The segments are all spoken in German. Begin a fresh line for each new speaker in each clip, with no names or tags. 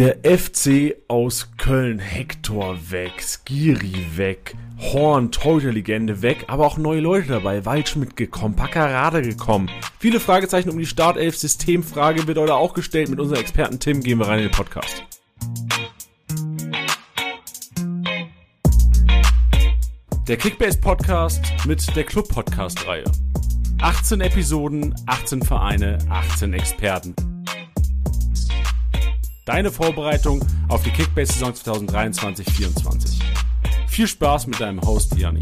Der FC aus Köln, Hector weg, Skiri weg, Horn, Torhüter-Legende weg, aber auch neue Leute dabei. Waldschmidt gekommen, Packerade gekommen. Viele Fragezeichen um die Startelf-Systemfrage wird heute auch gestellt. Mit unserem Experten Tim gehen wir rein in den Podcast. Der Kickbase-Podcast mit der Club-Podcast-Reihe. 18 Episoden, 18 Vereine, 18 Experten. Deine Vorbereitung auf die Kickbase-Saison 2023-24. Viel Spaß mit deinem Host Janni.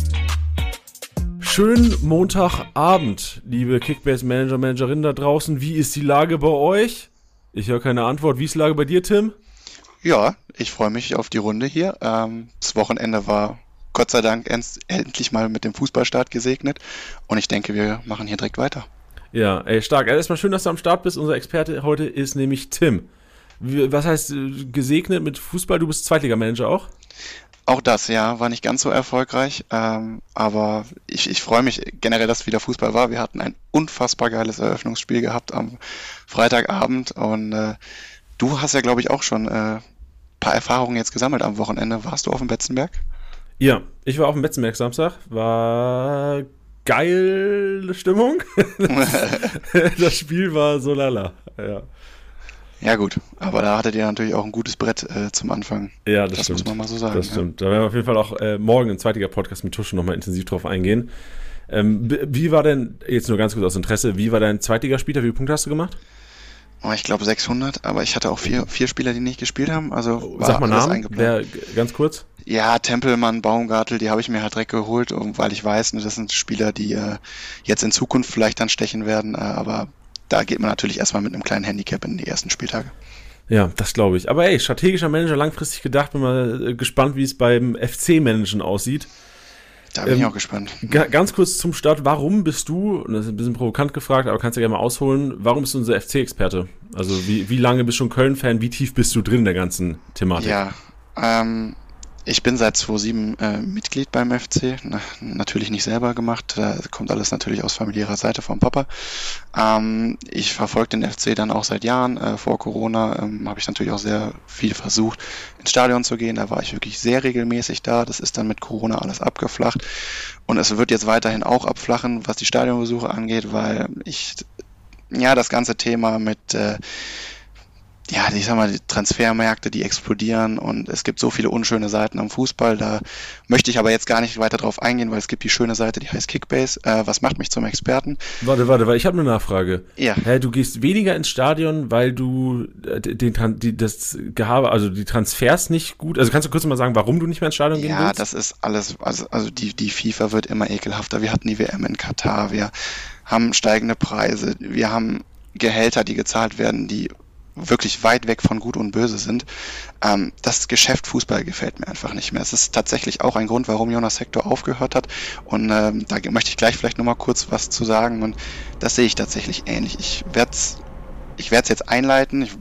Schönen Montagabend, liebe Kickbase-Manager, Managerinnen da draußen. Wie ist die Lage bei euch? Ich höre keine Antwort. Wie ist die Lage bei dir, Tim?
Ja, ich freue mich auf die Runde hier. Ähm, das Wochenende war Gott sei Dank endlich mal mit dem Fußballstart gesegnet und ich denke, wir machen hier direkt weiter.
Ja, ey, stark. Erstmal schön, dass du am Start bist. Unser Experte heute ist nämlich Tim. Was heißt äh, gesegnet mit Fußball? Du bist Zweitligamanager auch?
Auch das, ja, war nicht ganz so erfolgreich, ähm, aber ich, ich freue mich generell, dass wieder Fußball war. Wir hatten ein unfassbar geiles Eröffnungsspiel gehabt am Freitagabend und äh, du hast ja, glaube ich, auch schon äh, paar Erfahrungen jetzt gesammelt am Wochenende. Warst du auf dem Betzenberg?
Ja, ich war auf dem Betzenberg Samstag, war geile Stimmung. das Spiel war so lala, ja.
Ja gut, aber da hattet ihr natürlich auch ein gutes Brett äh, zum Anfang.
Ja, das, das stimmt. muss man mal so sagen. Das ja. stimmt. Da werden wir auf jeden Fall auch äh, morgen im zweitiger Podcast mit Tusche nochmal intensiv drauf eingehen. Ähm, wie war denn, jetzt nur ganz kurz aus Interesse, wie war dein zweitiger Spieler? Wie viele Punkte hast du gemacht?
Oh, ich glaube 600, aber ich hatte auch vier, vier Spieler, die nicht gespielt haben. Also
oh, Sag mal Namen, wer, ganz kurz.
Ja, Tempelmann, Baumgartel, die habe ich mir halt direkt geholt, weil ich weiß, ne, das sind Spieler, die äh, jetzt in Zukunft vielleicht dann stechen werden, äh, aber da geht man natürlich erstmal mit einem kleinen Handicap in die ersten Spieltage.
Ja, das glaube ich. Aber ey, strategischer Manager langfristig gedacht, bin mal äh, gespannt, wie es beim FC-Managen aussieht.
Da bin ähm, ich auch gespannt.
Ganz kurz zum Start, warum bist du, und das ist ein bisschen provokant gefragt, aber kannst du ja gerne mal ausholen, warum bist du unser FC-Experte? Also wie, wie lange bist du schon Köln-Fan, wie tief bist du drin in der ganzen Thematik?
Ja, ähm, ich bin seit 2007 äh, Mitglied beim FC, Na, natürlich nicht selber gemacht, da kommt alles natürlich aus familiärer Seite vom Papa. Ähm, ich verfolge den FC dann auch seit Jahren. Äh, vor Corona ähm, habe ich natürlich auch sehr viel versucht, ins Stadion zu gehen. Da war ich wirklich sehr regelmäßig da. Das ist dann mit Corona alles abgeflacht. Und es wird jetzt weiterhin auch abflachen, was die Stadionbesuche angeht, weil ich ja das ganze Thema mit äh, ja, ich sag mal, die Transfermärkte, die explodieren und es gibt so viele unschöne Seiten am Fußball. Da möchte ich aber jetzt gar nicht weiter drauf eingehen, weil es gibt die schöne Seite, die heißt Kickbase. Äh, was macht mich zum Experten?
Warte, warte, weil ich habe eine Nachfrage.
Ja.
Hä, du gehst weniger ins Stadion, weil du äh, den, die, das Gehabe, also die Transfers nicht gut. Also kannst du kurz mal sagen, warum du nicht mehr ins Stadion gehen
ja,
willst?
Ja, das ist alles, also, also die, die FIFA wird immer ekelhafter. Wir hatten die WM in Katar, wir haben steigende Preise, wir haben Gehälter, die gezahlt werden, die wirklich weit weg von Gut und Böse sind. Ähm, das Geschäft Fußball gefällt mir einfach nicht mehr. Es ist tatsächlich auch ein Grund, warum Jonas Hector aufgehört hat. Und ähm, da möchte ich gleich vielleicht nochmal kurz was zu sagen. Und das sehe ich tatsächlich ähnlich. Ich werde es ich werde es jetzt einleiten. Ich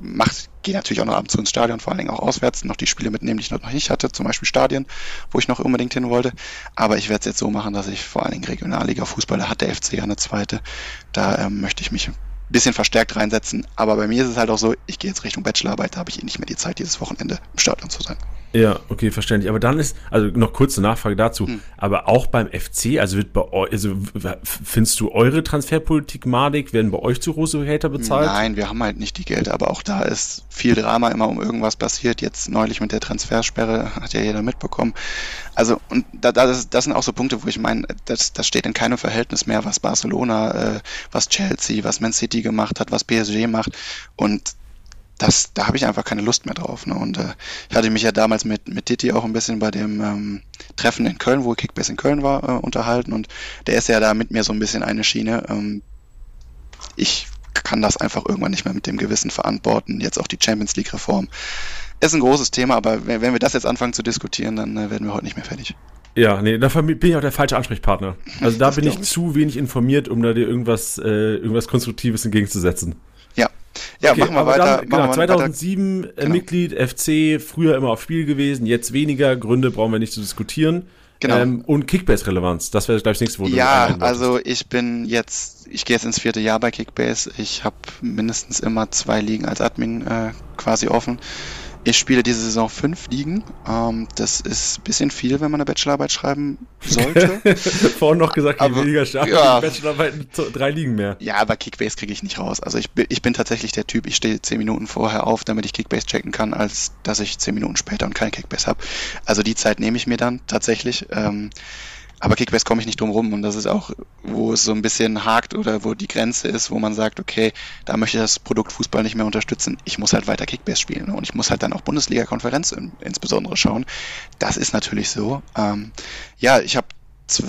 gehe natürlich auch noch ab und zu ins Stadion, vor allen Dingen auch auswärts, noch die Spiele mitnehmen, die ich noch nicht hatte, zum Beispiel Stadien, wo ich noch unbedingt hin wollte. Aber ich werde es jetzt so machen, dass ich vor allen Dingen Regionalliga-Fußball, da hat der FC ja eine zweite, da ähm, möchte ich mich bisschen verstärkt reinsetzen. Aber bei mir ist es halt auch so, ich gehe jetzt Richtung Bachelorarbeit, da habe ich eh nicht mehr die Zeit, dieses Wochenende im Stadion zu sein.
Ja, okay, verständlich. Aber dann ist, also noch kurze Nachfrage dazu, hm. aber auch beim FC, also wird bei euch, also findest du eure Transferpolitik madig? Werden bei euch zu große Hater bezahlt?
Nein, wir haben halt nicht die Gelder, aber auch da ist viel Drama immer um irgendwas passiert. Jetzt neulich mit der Transfersperre hat ja jeder mitbekommen. Also, und da, das, das sind auch so Punkte, wo ich meine, das, das steht in keinem Verhältnis mehr, was Barcelona, äh, was Chelsea, was Man City gemacht hat, was PSG macht. Und das, da habe ich einfach keine Lust mehr drauf. Ne? Und äh, ich hatte mich ja damals mit, mit Titi auch ein bisschen bei dem ähm, Treffen in Köln, wo Kickbase in Köln war, äh, unterhalten und der ist ja da mit mir so ein bisschen eine Schiene. Ähm, ich kann das einfach irgendwann nicht mehr mit dem Gewissen verantworten. Jetzt auch die Champions League-Reform. Ist ein großes Thema, aber wenn, wir das jetzt anfangen zu diskutieren, dann äh, werden wir heute nicht mehr fertig.
Ja, nee, da bin ich auch der falsche Ansprechpartner. Also da bin ich, ich zu wenig informiert, um da dir irgendwas, äh, irgendwas Konstruktives entgegenzusetzen.
Ja, okay, machen wir weiter.
Dann, genau, 2007 weiter. Äh, genau. Mitglied FC, früher immer auf Spiel gewesen, jetzt weniger. Gründe brauchen wir nicht zu diskutieren. Genau. Ähm, und Kickbase-Relevanz, das wäre, glaube ich, das nächste,
wo Ja, also ich bin jetzt, ich gehe jetzt ins vierte Jahr bei Kickbase. Ich habe mindestens immer zwei Ligen als Admin äh, quasi offen. Ich spiele diese Saison fünf Ligen. Ähm, das ist ein bisschen viel, wenn man eine Bachelorarbeit schreiben sollte.
Vorhin noch gesagt, je weniger stark ja. Bachelorarbeiten, drei Ligen mehr.
Ja, aber Kickbase kriege ich nicht raus. Also ich bin, ich bin tatsächlich der Typ, ich stehe zehn Minuten vorher auf, damit ich Kickbase checken kann, als dass ich zehn Minuten später und kein Kickbase habe. Also die Zeit nehme ich mir dann tatsächlich. Ähm, aber Kickbase komme ich nicht drum rum und das ist auch, wo es so ein bisschen hakt oder wo die Grenze ist, wo man sagt, okay, da möchte ich das Produkt Fußball nicht mehr unterstützen. Ich muss halt weiter Kickbase spielen und ich muss halt dann auch Bundesliga-Konferenz in, insbesondere schauen. Das ist natürlich so. Ähm, ja, ich habe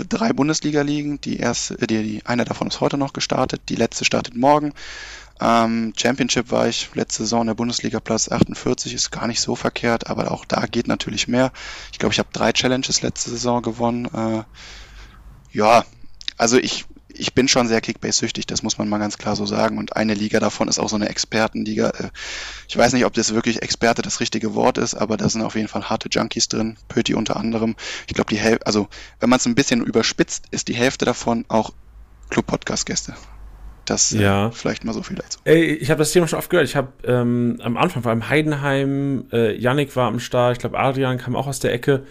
drei Bundesliga-Ligen. Die erste, die, die, eine davon ist heute noch gestartet. Die letzte startet morgen. Ähm, Championship war ich letzte Saison in der Bundesliga Platz 48, ist gar nicht so verkehrt, aber auch da geht natürlich mehr. Ich glaube, ich habe drei Challenges letzte Saison gewonnen. Äh, ja, also ich, ich bin schon sehr Kickbase-süchtig, das muss man mal ganz klar so sagen. Und eine Liga davon ist auch so eine Expertenliga. Äh, ich weiß nicht, ob das wirklich Experte das richtige Wort ist, aber da sind auf jeden Fall harte Junkies drin. Pöti unter anderem. Ich glaube, die Hälfte, also wenn man es ein bisschen überspitzt, ist die Hälfte davon auch Club-Podcast-Gäste. Das äh, ja. Äh, vielleicht mal so viel dazu.
Ey, ich habe das Thema schon oft gehört. Ich habe ähm, am Anfang, vor allem Heidenheim, äh, Yannick war am Start, ich glaube Adrian kam auch aus der Ecke,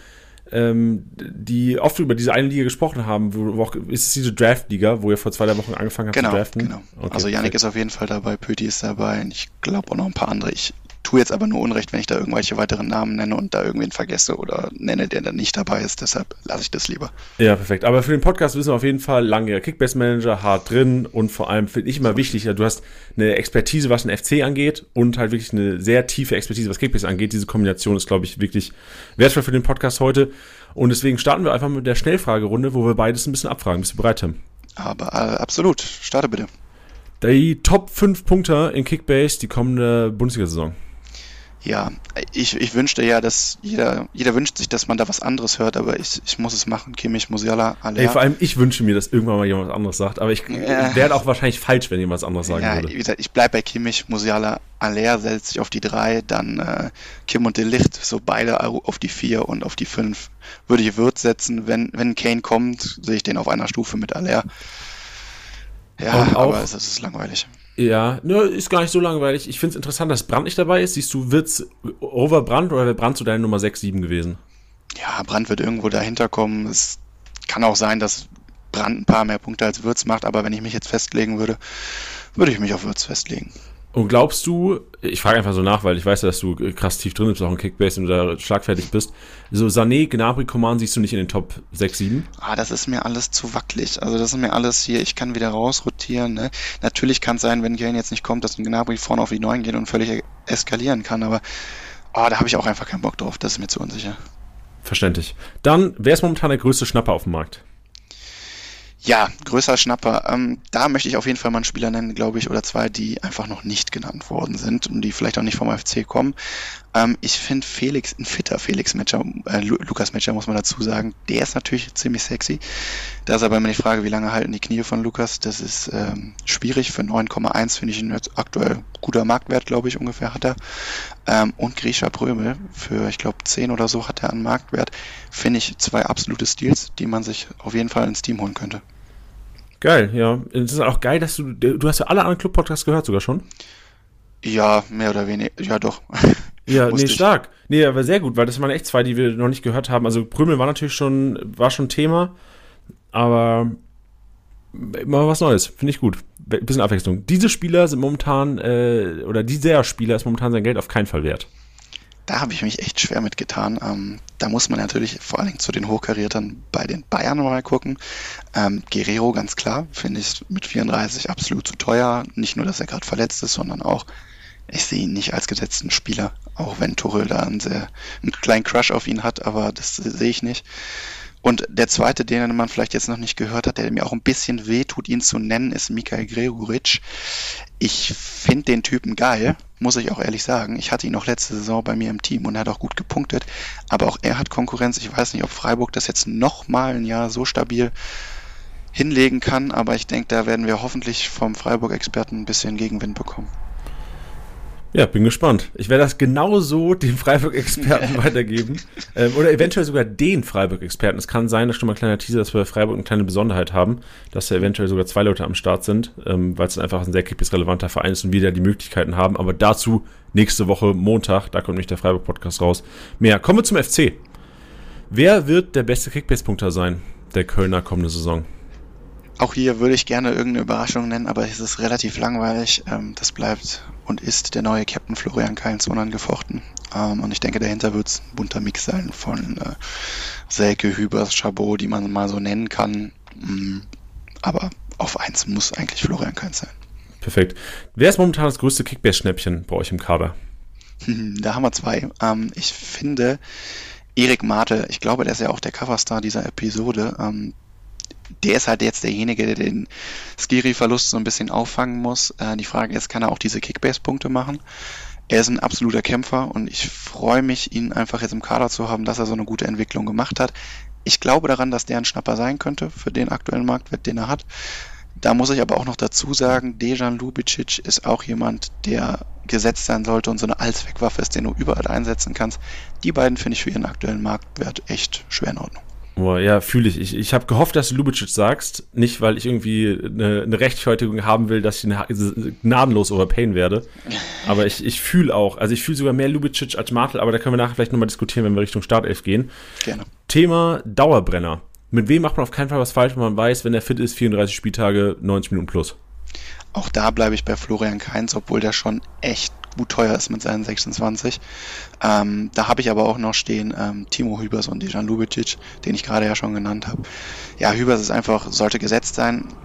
ähm, die oft über diese eine Liga gesprochen haben. Wo, wo auch, ist es diese Draft-Liga, wo ihr vor zwei drei Wochen angefangen habt
genau,
zu draften?
Genau, okay, Also Yannick perfekt. ist auf jeden Fall dabei, Pöti ist dabei und ich glaube auch noch ein paar andere. Ich tue jetzt aber nur Unrecht, wenn ich da irgendwelche weiteren Namen nenne und da irgendwen vergesse oder nenne, der dann nicht dabei ist. Deshalb lasse ich das lieber.
Ja, perfekt. Aber für den Podcast wissen wir auf jeden Fall, langjähriger Kickbase-Manager, hart drin und vor allem finde ich immer wichtig, du hast eine Expertise, was den FC angeht und halt wirklich eine sehr tiefe Expertise, was Kickbase angeht. Diese Kombination ist, glaube ich, wirklich wertvoll für den Podcast heute. Und deswegen starten wir einfach mit der Schnellfragerunde, wo wir beides ein bisschen abfragen. Bist du bereit, Tim?
Aber äh, absolut. Starte bitte.
Die Top 5 Punkte in Kickbase die kommende Bundesliga-Saison
ja, ich, ich wünschte ja, dass jeder, jeder wünscht sich, dass man da was anderes hört, aber ich, ich muss es machen. Kimmich, Musiala,
alle. Ey, vor allem ich wünsche mir, dass irgendwann mal jemand was anderes sagt, aber ich ja. wäre auch wahrscheinlich falsch, wenn jemand was anderes sagen ja, würde.
Wie gesagt, ich bleibe bei Kimmich, Musiala, Aller setzt sich auf die drei, dann äh, Kim und Delicht, so beide auf die vier und auf die fünf würde ich Wirt setzen. Wenn, wenn Kane kommt, sehe ich den auf einer Stufe mit Aller. Ja, aber es ist langweilig.
Ja, ne, ist gar nicht so langweilig. Ich finde es interessant, dass Brand nicht dabei ist. Siehst du, wird's over Brand oder wäre Brand zu deiner Nummer 6, 7 gewesen?
Ja, Brand wird irgendwo dahinter kommen. Es kann auch sein, dass Brand ein paar mehr Punkte als Würz macht, aber wenn ich mich jetzt festlegen würde, würde ich mich auf Würz festlegen.
Und glaubst du, ich frage einfach so nach, weil ich weiß ja, dass du krass tief drin bist, auch in Kickbase und da schlagfertig bist. So Sané, Gnabry, Coman siehst du nicht in den Top 6, 7?
Ah, das ist mir alles zu wackelig. Also das ist mir alles hier, ich kann wieder rausrotieren. Ne? Natürlich kann es sein, wenn Kane jetzt nicht kommt, dass ein Gnabry vorne auf die 9 geht und völlig eskalieren kann, aber oh, da habe ich auch einfach keinen Bock drauf. Das ist mir zu unsicher.
Verständlich. Dann, wer ist momentan der größte Schnapper auf dem Markt?
Ja, größer Schnapper. Ähm, da möchte ich auf jeden Fall mal einen Spieler nennen, glaube ich, oder zwei, die einfach noch nicht genannt worden sind und die vielleicht auch nicht vom FC kommen. Ähm, ich finde Felix, ein fitter Felix Matcher, äh, Lukas Matcher muss man dazu sagen, der ist natürlich ziemlich sexy. Da ist aber immer die Frage, wie lange halten die Knie von Lukas. Das ist ähm, schwierig. Für 9,1 finde ich ihn jetzt aktuell guter Marktwert, glaube ich, ungefähr hat er. Ähm, und Grisha Prömel für, ich glaube, 10 oder so hat er einen Marktwert. Finde ich zwei absolute Stils, die man sich auf jeden Fall ins Team holen könnte.
Geil, ja. Es ist auch geil, dass du, du hast ja alle anderen Club-Podcasts gehört sogar schon.
Ja, mehr oder weniger, ja doch.
Ja, nee, stark. Nee, aber sehr gut, weil das waren echt zwei, die wir noch nicht gehört haben. Also Prümel war natürlich schon, war schon Thema, aber immer was Neues, finde ich gut. Bisschen Abwechslung. Diese Spieler sind momentan, äh, oder dieser Spieler ist momentan sein Geld auf keinen Fall wert
da habe ich mich echt schwer mitgetan. Ähm, da muss man natürlich vor allen Dingen zu den Hochkariertern bei den Bayern mal gucken. Ähm, Guerrero ganz klar, finde ich mit 34 absolut zu teuer. Nicht nur, dass er gerade verletzt ist, sondern auch, ich sehe ihn nicht als gesetzten Spieler, auch wenn Tuchel da einen, sehr, einen kleinen Crush auf ihn hat, aber das sehe ich nicht. Und der zweite, den man vielleicht jetzt noch nicht gehört hat, der mir auch ein bisschen weh tut, ihn zu nennen, ist Mikael Gregoritsch. Ich finde den Typen geil, muss ich auch ehrlich sagen. Ich hatte ihn noch letzte Saison bei mir im Team und er hat auch gut gepunktet. Aber auch er hat Konkurrenz. Ich weiß nicht, ob Freiburg das jetzt noch mal ein Jahr so stabil hinlegen kann, aber ich denke, da werden wir hoffentlich vom Freiburg-Experten ein bisschen Gegenwind bekommen.
Ja, bin gespannt. Ich werde das genauso dem Freiburg-Experten weitergeben. Ähm, oder eventuell sogar den Freiburg-Experten. Es kann sein, dass schon mal ein kleiner Teaser, dass wir bei Freiburg eine kleine Besonderheit haben, dass da eventuell sogar zwei Leute am Start sind, ähm, weil es einfach ein sehr kickbiss-relevanter Verein ist und wir da die Möglichkeiten haben. Aber dazu nächste Woche Montag, da kommt nämlich der Freiburg-Podcast raus. Mehr. Kommen wir zum FC. Wer wird der beste Kickbase-Punkter sein, der Kölner kommende Saison?
Auch hier würde ich gerne irgendeine Überraschung nennen, aber es ist relativ langweilig. Ähm, das bleibt und ist der neue Captain Florian Kainz unangefochten. Ähm, und ich denke, dahinter wird es ein bunter Mix sein von äh, Selke, Hübers, Chabot, die man mal so nennen kann. Mm, aber auf eins muss eigentlich Florian Kainz sein.
Perfekt. Wer ist momentan das größte Kickbase-Schnäppchen bei euch im Kader?
Da haben wir zwei. Ähm, ich finde Erik Mate, ich glaube, der ist ja auch der Coverstar dieser Episode der ist halt jetzt derjenige, der den Skiri-Verlust so ein bisschen auffangen muss. Äh, die Frage ist, kann er auch diese Kickbase-Punkte machen? Er ist ein absoluter Kämpfer und ich freue mich, ihn einfach jetzt im Kader zu haben, dass er so eine gute Entwicklung gemacht hat. Ich glaube daran, dass der ein Schnapper sein könnte für den aktuellen Marktwert, den er hat. Da muss ich aber auch noch dazu sagen, Dejan Lubicic ist auch jemand, der gesetzt sein sollte und so eine Allzweckwaffe ist, den du überall einsetzen kannst. Die beiden finde ich für ihren aktuellen Marktwert echt schwer in Ordnung.
Boah, ja, fühle ich. Ich, ich habe gehofft, dass du Lubicic sagst. Nicht, weil ich irgendwie eine, eine Rechtfertigung haben will, dass ich gnadenlos overpayen werde. Aber ich, ich fühle auch, also ich fühle sogar mehr Lubicic als Martel, aber da können wir nachher vielleicht nochmal diskutieren, wenn wir Richtung Startelf gehen. Gerne. Thema Dauerbrenner. Mit wem macht man auf keinen Fall was falsch, wenn man weiß, wenn er fit ist, 34 Spieltage, 90 Minuten plus?
Auch da bleibe ich bei Florian Kainz, obwohl der schon echt gut teuer ist mit seinen 26. Ähm, da habe ich aber auch noch stehen ähm, Timo Hübers und Dejan Lubicic, den ich gerade ja schon genannt habe. Ja, Hübers ist einfach, sollte gesetzt sein.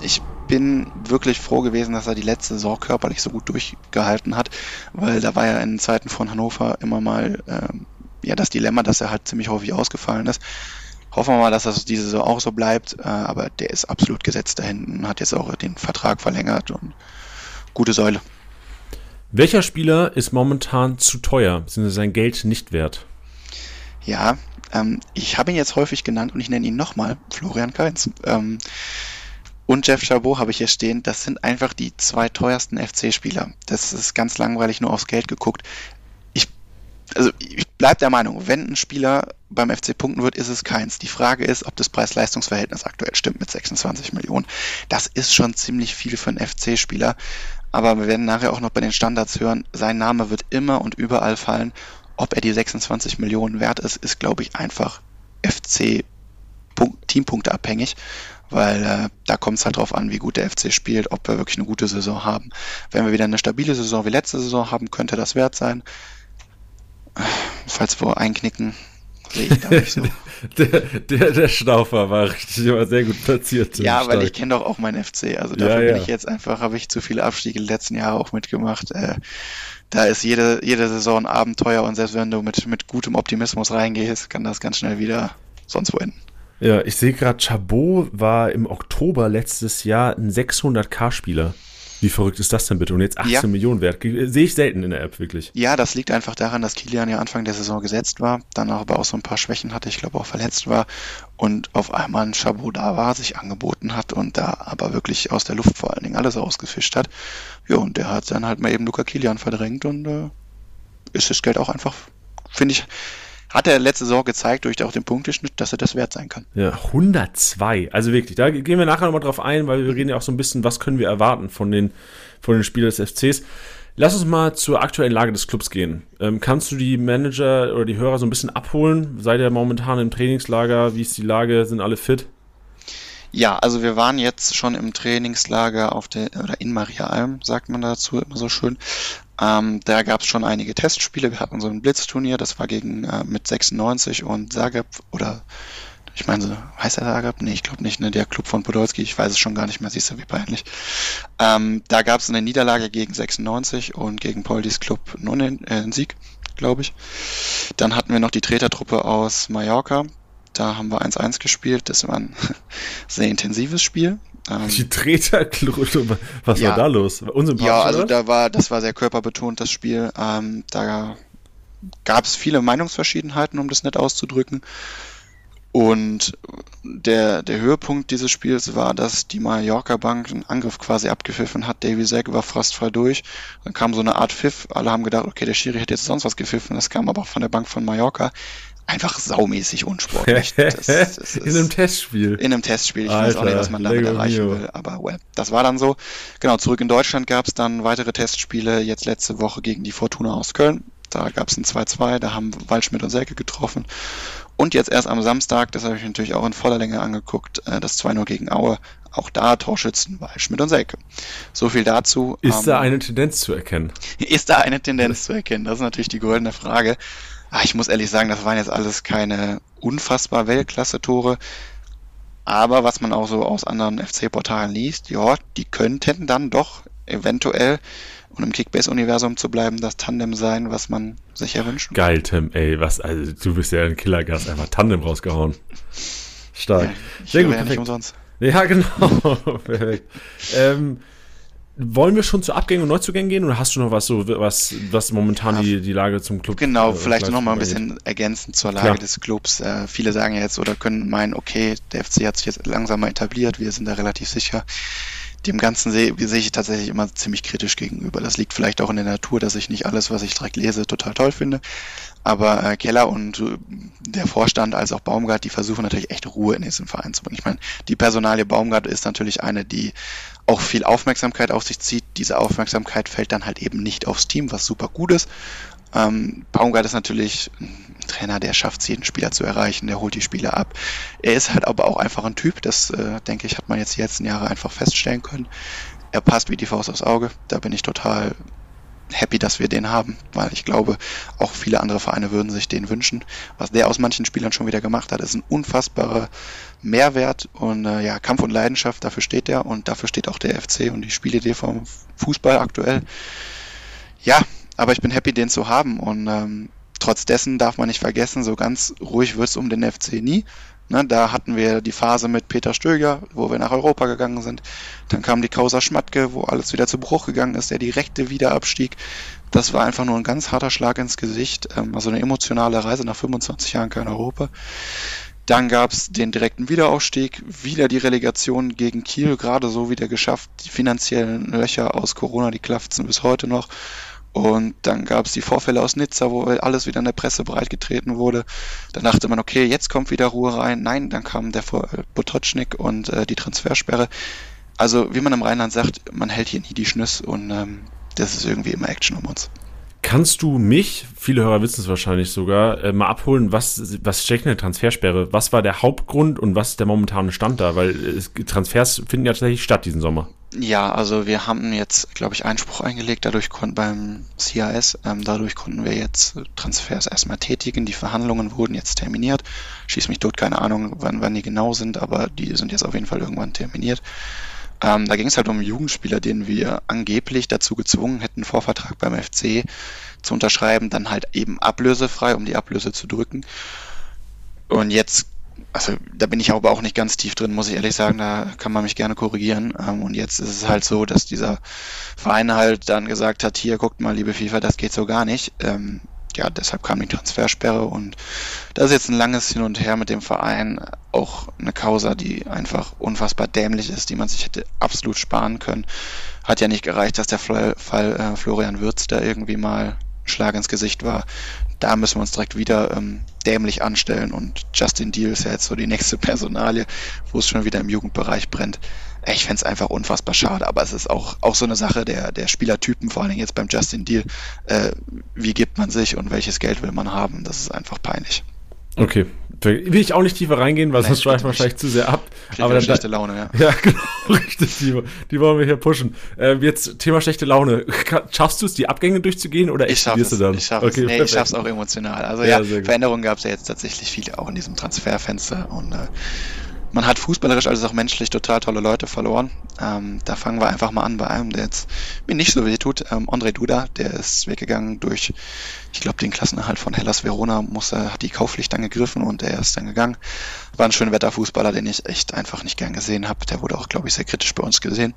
Ich bin wirklich froh gewesen, dass er die letzte Saison körperlich so gut durchgehalten hat, weil da war ja in Zeiten von Hannover immer mal ähm, ja das Dilemma, dass er halt ziemlich häufig ausgefallen ist. Hoffen wir mal, dass das diese Saison auch so bleibt, äh, aber der ist absolut gesetzt da hinten, hat jetzt auch den Vertrag verlängert und gute Säule.
Welcher Spieler ist momentan zu teuer, beziehungsweise sein Geld nicht wert?
Ja, ähm, ich habe ihn jetzt häufig genannt und ich nenne ihn nochmal Florian Kainz. Ähm, und Jeff Chabot habe ich hier stehen. Das sind einfach die zwei teuersten FC-Spieler. Das ist ganz langweilig nur aufs Geld geguckt. Ich, also ich bleibe der Meinung, wenn ein Spieler beim FC punkten wird, ist es keins. Die Frage ist, ob das Preis-Leistungs-Verhältnis aktuell stimmt mit 26 Millionen. Das ist schon ziemlich viel für einen FC-Spieler. Aber wir werden nachher auch noch bei den Standards hören, sein Name wird immer und überall fallen. Ob er die 26 Millionen wert ist, ist, glaube ich, einfach FC Teampunkte abhängig, weil äh, da kommt es halt drauf an, wie gut der FC spielt, ob wir wirklich eine gute Saison haben. Wenn wir wieder eine stabile Saison wie letzte Saison haben, könnte das wert sein. Falls wir einknicken, sehe ich da nicht so.
der, der, der Schnaufer war richtig immer sehr gut platziert.
Ja, weil ich kenne doch auch meinen FC. Also dafür ja, bin ich jetzt einfach, habe ich zu viele Abstiege die letzten Jahre auch mitgemacht. Äh, da ist jede, jede Saison ein Abenteuer und selbst wenn du mit, mit gutem Optimismus reingehst, kann das ganz schnell wieder sonst wo enden.
Ja, ich sehe gerade, Chabot war im Oktober letztes Jahr ein 600k-Spieler. Wie verrückt ist das denn bitte? Und jetzt 18 ja. Millionen wert. Sehe ich selten in der App, wirklich.
Ja, das liegt einfach daran, dass Kilian ja Anfang der Saison gesetzt war, dann aber auch so ein paar Schwächen hatte, ich glaube auch verletzt war und auf einmal ein Chabot da war, sich angeboten hat und da aber wirklich aus der Luft vor allen Dingen alles ausgefischt hat. Ja, und der hat dann halt mal eben Luca Kilian verdrängt und äh, ist das Geld auch einfach, finde ich, hat er letzte Saison gezeigt durch auch den Punkteschnitt, dass er das wert sein kann.
Ja, 102. Also wirklich, da gehen wir nachher nochmal drauf ein, weil wir reden ja auch so ein bisschen, was können wir erwarten von den, von den Spielern des FCs. Lass uns mal zur aktuellen Lage des Clubs gehen. Ähm, kannst du die Manager oder die Hörer so ein bisschen abholen? Seid ihr momentan im Trainingslager? Wie ist die Lage? Sind alle fit?
Ja, also wir waren jetzt schon im Trainingslager auf der oder in Maria Alm, sagt man dazu immer so schön. Ähm, da gab es schon einige Testspiele. Wir hatten so ein Blitzturnier, das war gegen äh, mit 96 und Zagreb oder ich meine, heißt er Zagreb? Nee, ich glaube nicht, ne? Der Club von Podolski, ich weiß es schon gar nicht mehr, siehst du, wie peinlich. Ähm, da gab es eine Niederlage gegen 96 und gegen Poldis Club nur einen, äh, einen Sieg, glaube ich. Dann hatten wir noch die Tretertruppe aus Mallorca. Da haben wir 1-1 gespielt. Das war ein sehr intensives Spiel.
Ähm, die Treterklute, was ja, war da los?
Unsympathisch, ja, also oder? da war, das war sehr körperbetont, das Spiel. Ähm, da gab es viele Meinungsverschiedenheiten, um das nett auszudrücken. Und der, der Höhepunkt dieses Spiels war, dass die Mallorca Bank einen Angriff quasi abgepfiffen hat. Davy Sack war fast frei durch. Dann kam so eine Art Pfiff. Alle haben gedacht, okay, der Schiri hätte jetzt sonst was gepfiffen. Das kam aber von der Bank von Mallorca. Einfach saumäßig unsportlich.
Das, das in einem Testspiel.
In einem Testspiel. Ich Alter, weiß auch nicht, was man damit erreichen mio. will. Aber well, das war dann so. Genau, zurück in Deutschland gab es dann weitere Testspiele. Jetzt letzte Woche gegen die Fortuna aus Köln. Da gab es ein 2-2. Da haben Waldschmidt und Selke getroffen. Und jetzt erst am Samstag, das habe ich natürlich auch in voller Länge angeguckt, äh, das 2-0 gegen Aue. Auch da Torschützen bei Schmidt und Selke. So viel dazu.
Ist ähm, da eine Tendenz zu erkennen?
Ist da eine Tendenz zu erkennen? Das ist natürlich die goldene Frage. Ach, ich muss ehrlich sagen, das waren jetzt alles keine unfassbar Weltklasse-Tore. Aber was man auch so aus anderen FC-Portalen liest, ja, die könnten dann doch eventuell und im Kickbase-Universum zu bleiben, das Tandem sein, was man sich erwünscht.
Geil, Tim, ey, was, also du bist ja ein Killergast, einfach Tandem rausgehauen. Stark. Ja,
Sehr gut. Ja nicht umsonst.
Ja, genau. Perfekt. Ähm, wollen wir schon zu Abgängen und Neuzugängen gehen oder hast du noch was so, was, was momentan ja, die, die Lage zum Club?
Genau, äh, vielleicht noch mal ein bisschen ergänzend zur Lage Klar. des Clubs. Äh, viele sagen ja jetzt oder können meinen, okay, der FC hat sich jetzt langsam mal etabliert, wir sind da relativ sicher dem Ganzen sehe, sehe ich tatsächlich immer ziemlich kritisch gegenüber. Das liegt vielleicht auch in der Natur, dass ich nicht alles, was ich direkt lese, total toll finde. Aber äh, Keller und äh, der Vorstand als auch Baumgart, die versuchen natürlich echt Ruhe in diesen Verein zu bringen. Ich meine, die Personalie Baumgart ist natürlich eine, die auch viel Aufmerksamkeit auf sich zieht. Diese Aufmerksamkeit fällt dann halt eben nicht aufs Team, was super gut ist. Ähm, Baumgart ist natürlich Trainer, der schafft es, jeden Spieler zu erreichen, der holt die Spieler ab. Er ist halt aber auch einfach ein Typ, das äh, denke ich, hat man jetzt die letzten Jahre einfach feststellen können. Er passt wie die Faust aufs Auge. Da bin ich total happy, dass wir den haben, weil ich glaube, auch viele andere Vereine würden sich den wünschen. Was der aus manchen Spielern schon wieder gemacht hat, ist ein unfassbarer Mehrwert und äh, ja, Kampf und Leidenschaft, dafür steht er und dafür steht auch der FC und die Spielidee vom Fußball aktuell. Ja, aber ich bin happy, den zu haben. Und ähm, trotz dessen darf man nicht vergessen, so ganz ruhig wird es um den FC nie. Ne, da hatten wir die Phase mit Peter Stöger, wo wir nach Europa gegangen sind. Dann kam die Causa Schmatke, wo alles wieder zu Bruch gegangen ist, der direkte Wiederabstieg. Das war einfach nur ein ganz harter Schlag ins Gesicht. Ähm, also eine emotionale Reise nach 25 Jahren kein Europa. Dann gab es den direkten Wiederaufstieg, wieder die Relegation gegen Kiel, gerade so wieder geschafft. Die finanziellen Löcher aus Corona, die klafzen bis heute noch. Und dann gab es die Vorfälle aus Nizza, wo alles wieder in der Presse breitgetreten wurde. Dann dachte man, okay, jetzt kommt wieder Ruhe rein. Nein, dann kam der Vor Botocznik und äh, die Transfersperre. Also, wie man im Rheinland sagt, man hält hier nie die Schnüss und ähm, das ist irgendwie immer Action um uns.
Kannst du mich, viele Hörer wissen es wahrscheinlich sogar, äh, mal abholen, was, was steckt in der Transfersperre? Was war der Hauptgrund und was ist der momentane Stand da? Weil es, Transfers finden ja tatsächlich statt diesen Sommer.
Ja, also wir haben jetzt, glaube ich, Einspruch eingelegt, dadurch beim CAS, ähm, dadurch konnten wir jetzt Transfers erstmal tätigen. Die Verhandlungen wurden jetzt terminiert. Schieß mich tot, keine Ahnung, wann, wann die genau sind, aber die sind jetzt auf jeden Fall irgendwann terminiert. Ähm, da ging es halt um Jugendspieler, denen wir angeblich dazu gezwungen hätten, Vorvertrag beim FC zu unterschreiben, dann halt eben ablösefrei, um die Ablöse zu drücken. Und jetzt also da bin ich aber auch nicht ganz tief drin, muss ich ehrlich sagen, da kann man mich gerne korrigieren. Ähm, und jetzt ist es halt so, dass dieser Verein halt dann gesagt hat, hier guckt mal, liebe FIFA, das geht so gar nicht. Ähm, ja, deshalb kam die Transfersperre und das ist jetzt ein langes Hin und Her mit dem Verein. Auch eine Causa, die einfach unfassbar dämlich ist, die man sich hätte absolut sparen können. Hat ja nicht gereicht, dass der Fall, äh, Florian Würz da irgendwie mal Schlag ins Gesicht war da müssen wir uns direkt wieder ähm, dämlich anstellen und Justin Deal ist ja jetzt so die nächste Personalie, wo es schon wieder im Jugendbereich brennt. Ich fände es einfach unfassbar schade, aber es ist auch, auch so eine Sache der, der Spielertypen, vor allen Dingen jetzt beim Justin Deal. Äh, wie gibt man sich und welches Geld will man haben? Das ist einfach peinlich.
Okay. Will ich auch nicht tiefer reingehen, weil sonst schweifen wir wahrscheinlich zu sehr ab.
Aber dann, schlechte Laune, ja.
Ja, genau, richtig, die, die wollen wir hier pushen. Äh, jetzt Thema schlechte Laune. Schaffst du es, die Abgänge durchzugehen oder
ich schaff es, du dann? Ich schaffe okay, es. Nee, ich schaff's auch emotional. Also ja, ja Veränderungen gab es ja jetzt tatsächlich viele auch in diesem Transferfenster und äh, man hat fußballerisch als auch menschlich total tolle Leute verloren. Ähm, da fangen wir einfach mal an bei einem, der jetzt mir nicht so weh tut. Ähm, André Duda, der ist weggegangen durch, ich glaube, den Klassenerhalt von Hellas Verona, muss, äh, hat die Kaufpflicht dann gegriffen und er ist dann gegangen. War ein schöner Wetterfußballer, den ich echt einfach nicht gern gesehen habe. Der wurde auch, glaube ich, sehr kritisch bei uns gesehen.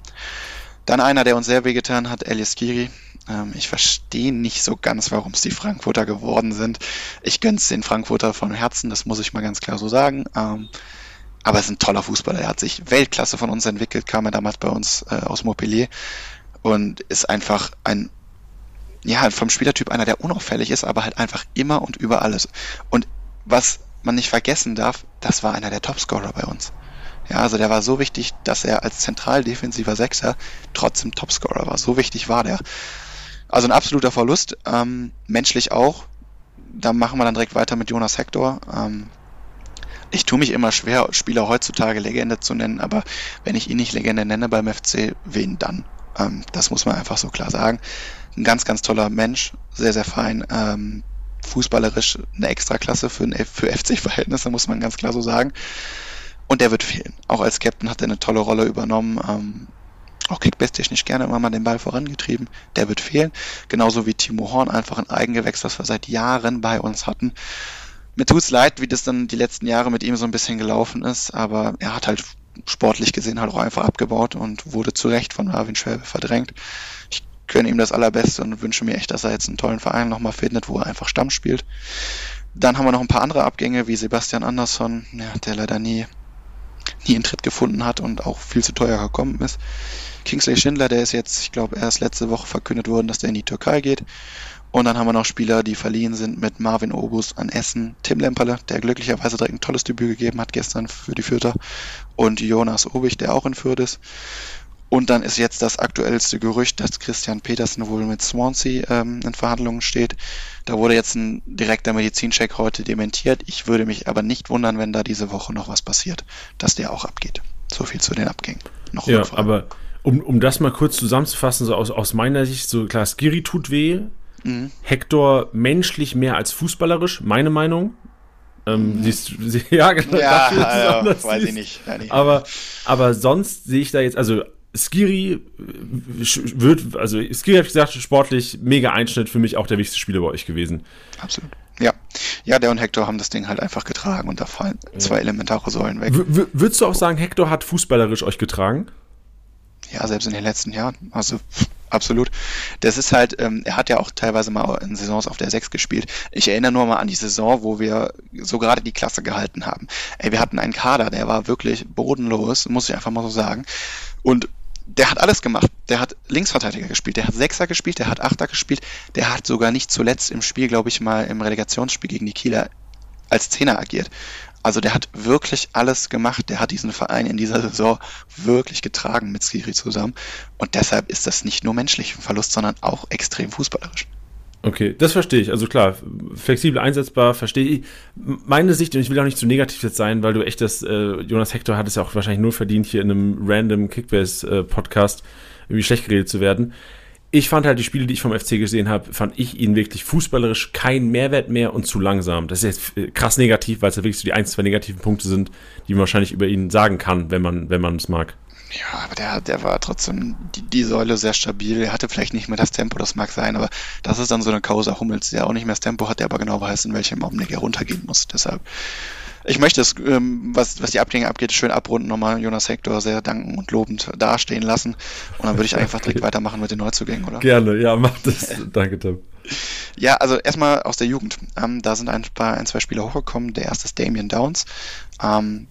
Dann einer, der uns sehr wehgetan hat, Elias Kiri. Ähm, ich verstehe nicht so ganz, warum es die Frankfurter geworden sind. Ich gönn's den Frankfurter von Herzen, das muss ich mal ganz klar so sagen. Ähm, aber es ist ein toller Fußballer. Er hat sich Weltklasse von uns entwickelt, kam er damals bei uns äh, aus Montpellier und ist einfach ein, ja, vom Spielertyp einer, der unauffällig ist, aber halt einfach immer und über alles. Und was man nicht vergessen darf, das war einer der Topscorer bei uns. Ja, also der war so wichtig, dass er als zentral defensiver Sechser trotzdem Topscorer war. So wichtig war der. Also ein absoluter Verlust, ähm, menschlich auch. Da machen wir dann direkt weiter mit Jonas Hector. Ähm, ich tue mich immer schwer, Spieler heutzutage Legende zu nennen, aber wenn ich ihn nicht Legende nenne beim FC, wen dann? Ähm, das muss man einfach so klar sagen. Ein ganz, ganz toller Mensch, sehr, sehr fein. Ähm, fußballerisch eine Extraklasse für, für FC-Verhältnisse, muss man ganz klar so sagen. Und der wird fehlen. Auch als Captain hat er eine tolle Rolle übernommen. Ähm, auch kickbase-technisch gerne immer mal den Ball vorangetrieben. Der wird fehlen. Genauso wie Timo Horn, einfach ein Eigengewächs, was wir seit Jahren bei uns hatten. Mir tut's leid, wie das dann die letzten Jahre mit ihm so ein bisschen gelaufen ist, aber er hat halt sportlich gesehen halt auch einfach abgebaut und wurde zu Recht von Marvin Schwäbe verdrängt. Ich gönne ihm das Allerbeste und wünsche mir echt, dass er jetzt einen tollen Verein nochmal findet, wo er einfach Stamm spielt. Dann haben wir noch ein paar andere Abgänge, wie Sebastian Andersson, ja, der leider nie, nie einen Tritt gefunden hat und auch viel zu teuer gekommen ist. Kingsley Schindler, der ist jetzt, ich glaube, erst letzte Woche verkündet worden, dass der in die Türkei geht. Und dann haben wir noch Spieler, die verliehen sind mit Marvin Obus an Essen, Tim Lemperle, der glücklicherweise direkt ein tolles Debüt gegeben hat gestern für die Fürther und Jonas Obig, der auch in Fürth ist. Und dann ist jetzt das aktuellste Gerücht, dass Christian Petersen wohl mit Swansea ähm, in Verhandlungen steht. Da wurde jetzt ein direkter Medizincheck heute dementiert. Ich würde mich aber nicht wundern, wenn da diese Woche noch was passiert, dass der auch abgeht. So viel zu den Abgängen.
Noch ja, Rückfragen. aber um, um das mal kurz zusammenzufassen, so aus, aus meiner Sicht, so klar, Skiri tut weh, Mhm. Hector menschlich mehr als fußballerisch, meine Meinung. Ähm, mhm. siehst, sie, ja, genau,
ja, ja weiß ich nicht. Ja, nicht.
Aber, aber sonst sehe ich da jetzt, also Skiri äh, wird, also Skiri habe ich gesagt, sportlich mega Einschnitt, für mich auch der wichtigste Spieler bei euch gewesen.
Absolut. Ja. Ja, der und Hector haben das Ding halt einfach getragen und da fallen ja. zwei elementare Säulen weg.
W würdest du auch sagen, Hector hat fußballerisch euch getragen?
Ja, selbst in den letzten Jahren. Also absolut. Das ist halt, ähm, er hat ja auch teilweise mal in Saisons auf der 6 gespielt. Ich erinnere nur mal an die Saison, wo wir so gerade die Klasse gehalten haben. Ey, wir hatten einen Kader, der war wirklich bodenlos, muss ich einfach mal so sagen. Und der hat alles gemacht. Der hat Linksverteidiger gespielt, der hat Sechser gespielt, der hat Achter gespielt, der hat sogar nicht zuletzt im Spiel, glaube ich mal, im Relegationsspiel gegen die Kieler als Zehner agiert. Also der hat wirklich alles gemacht. Der hat diesen Verein in dieser Saison wirklich getragen mit Skiri zusammen. Und deshalb ist das nicht nur menschlich ein Verlust, sondern auch extrem fußballerisch.
Okay, das verstehe ich. Also klar, flexibel einsetzbar, verstehe ich. Meine Sicht, und ich will auch nicht zu negativ jetzt sein, weil du echt das, äh, Jonas Hector hat es ja auch wahrscheinlich nur verdient, hier in einem random Kickbase-Podcast äh, irgendwie schlecht geredet zu werden ich fand halt die Spiele, die ich vom FC gesehen habe, fand ich ihn wirklich fußballerisch keinen Mehrwert mehr und zu langsam. Das ist jetzt krass negativ, weil es ja wirklich so die ein, zwei negativen Punkte sind, die man wahrscheinlich über ihn sagen kann, wenn man, wenn man es mag.
Ja, aber der, der war trotzdem die, die Säule sehr stabil. Er hatte vielleicht nicht mehr das Tempo, das mag sein, aber das ist dann so eine Causa Hummels, der auch nicht mehr das Tempo hat, der aber genau weiß, in welchem Augenblick er runtergehen muss. Deshalb ich möchte es, ähm, was, was die Abgänge abgeht, schön abrunden, nochmal Jonas Hector sehr danken und lobend dastehen lassen. Und dann würde ich einfach direkt weitermachen mit den Neuzugängen, oder?
Gerne, ja, mach das. Danke, Tim.
Ja, also erstmal aus der Jugend. Ähm, da sind ein paar, ein, zwei Spieler hochgekommen. Der erste ist Damien Downs. Ähm,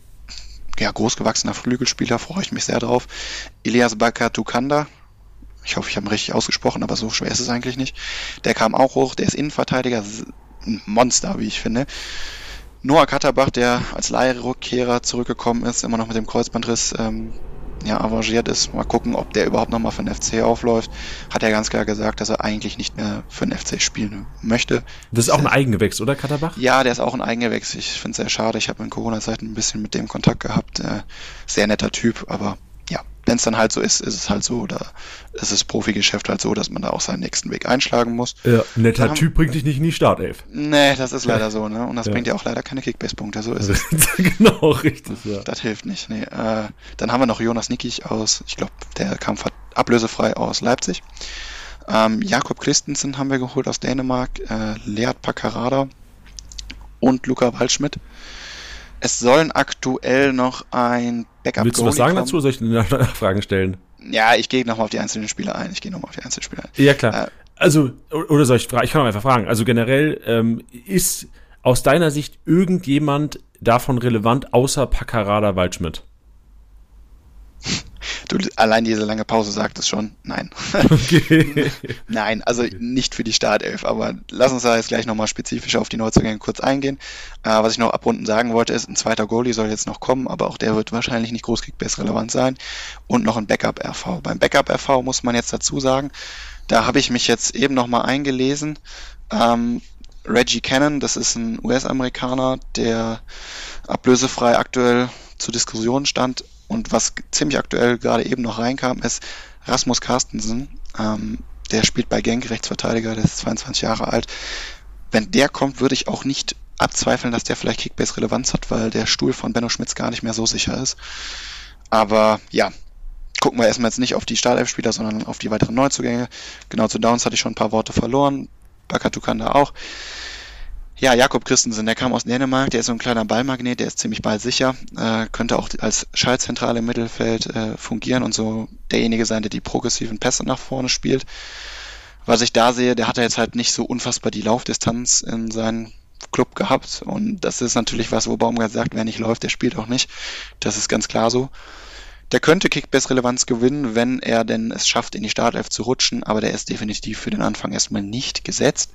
ja, großgewachsener Flügelspieler, freue ich mich sehr drauf. Elias Bakatukanda, ich hoffe, ich habe ihn richtig ausgesprochen, aber so schwer ist es eigentlich nicht. Der kam auch hoch, der ist Innenverteidiger, ein Monster, wie ich finde. Noah Katterbach, der als Leihrückkehrer zurückgekommen ist, immer noch mit dem Kreuzbandriss ähm, ja, arrangiert ist. Mal gucken, ob der überhaupt nochmal für den FC aufläuft. Hat er ganz klar gesagt, dass er eigentlich nicht mehr für den FC spielen möchte.
Das ist auch ein Eigengewächs, oder Katterbach?
Ja, der ist auch ein Eigengewächs. Ich finde es sehr schade. Ich habe in Corona-Zeiten ein bisschen mit dem Kontakt gehabt. Äh, sehr netter Typ, aber wenn es dann halt so ist, ist es halt so, oder ist es Profigeschäft halt so, dass man da auch seinen nächsten Weg einschlagen muss.
Ja, netter haben, Typ bringt dich nicht in die Startelf.
Nee, das ist leider so, ne? Und das ja. bringt ja auch leider keine Kickbase-Punkte, so ist es.
genau, richtig, ja.
Das hilft nicht, nee. Äh, dann haben wir noch Jonas Nickich aus, ich glaube, der kam ablösefrei aus Leipzig. Ähm, Jakob Christensen haben wir geholt aus Dänemark, äh, Leat Paccarada und Luca Waldschmidt. Es sollen aktuell noch ein
Backup Willst du was sagen kommen. dazu? Soll ich Fragen stellen?
Ja, ich gehe nochmal auf die einzelnen Spieler ein. Ich gehe nochmal auf die einzelnen Spieler ein.
Ja, klar.
Äh,
Also, oder soll ich fragen? Ich kann auch einfach fragen. Also generell ähm, ist aus deiner Sicht irgendjemand davon relevant außer Paccarada Waldschmidt?
Du, allein diese lange Pause sagt es schon. Nein. Okay. Nein, also nicht für die Startelf, aber lass uns da jetzt gleich nochmal spezifisch auf die Neuzugänge kurz eingehen. Äh, was ich noch abrunden sagen wollte, ist, ein zweiter Goalie soll jetzt noch kommen, aber auch der wird wahrscheinlich nicht großkickbase relevant sein. Und noch ein Backup-RV. Beim Backup-RV muss man jetzt dazu sagen, da habe ich mich jetzt eben nochmal eingelesen. Ähm, Reggie Cannon, das ist ein US-Amerikaner, der ablösefrei aktuell zur Diskussion stand, und was ziemlich aktuell gerade eben noch reinkam, ist Rasmus Carstensen. Ähm, der spielt bei Genk Rechtsverteidiger, der ist 22 Jahre alt. Wenn der kommt, würde ich auch nicht abzweifeln, dass der vielleicht Kickbase-Relevanz hat, weil der Stuhl von Benno Schmitz gar nicht mehr so sicher ist. Aber ja, gucken wir erstmal jetzt nicht auf die Startelf-Spieler, sondern auf die weiteren Neuzugänge. Genau zu Downs hatte ich schon ein paar Worte verloren. Bakatukanda auch. Ja, Jakob Christensen, der kam aus Dänemark, der ist so ein kleiner Ballmagnet, der ist ziemlich ballsicher, äh, könnte auch als Schaltzentrale im Mittelfeld äh, fungieren und so derjenige sein, der die progressiven Pässe nach vorne spielt. Was ich da sehe, der hat ja jetzt halt nicht so unfassbar die Laufdistanz in seinem Club gehabt und das ist natürlich was, wo Baumgart sagt, wer nicht läuft, der spielt auch nicht. Das ist ganz klar so. Der könnte Kickbase-Relevanz gewinnen, wenn er denn es schafft, in die Startelf zu rutschen, aber der ist definitiv für den Anfang erstmal nicht gesetzt.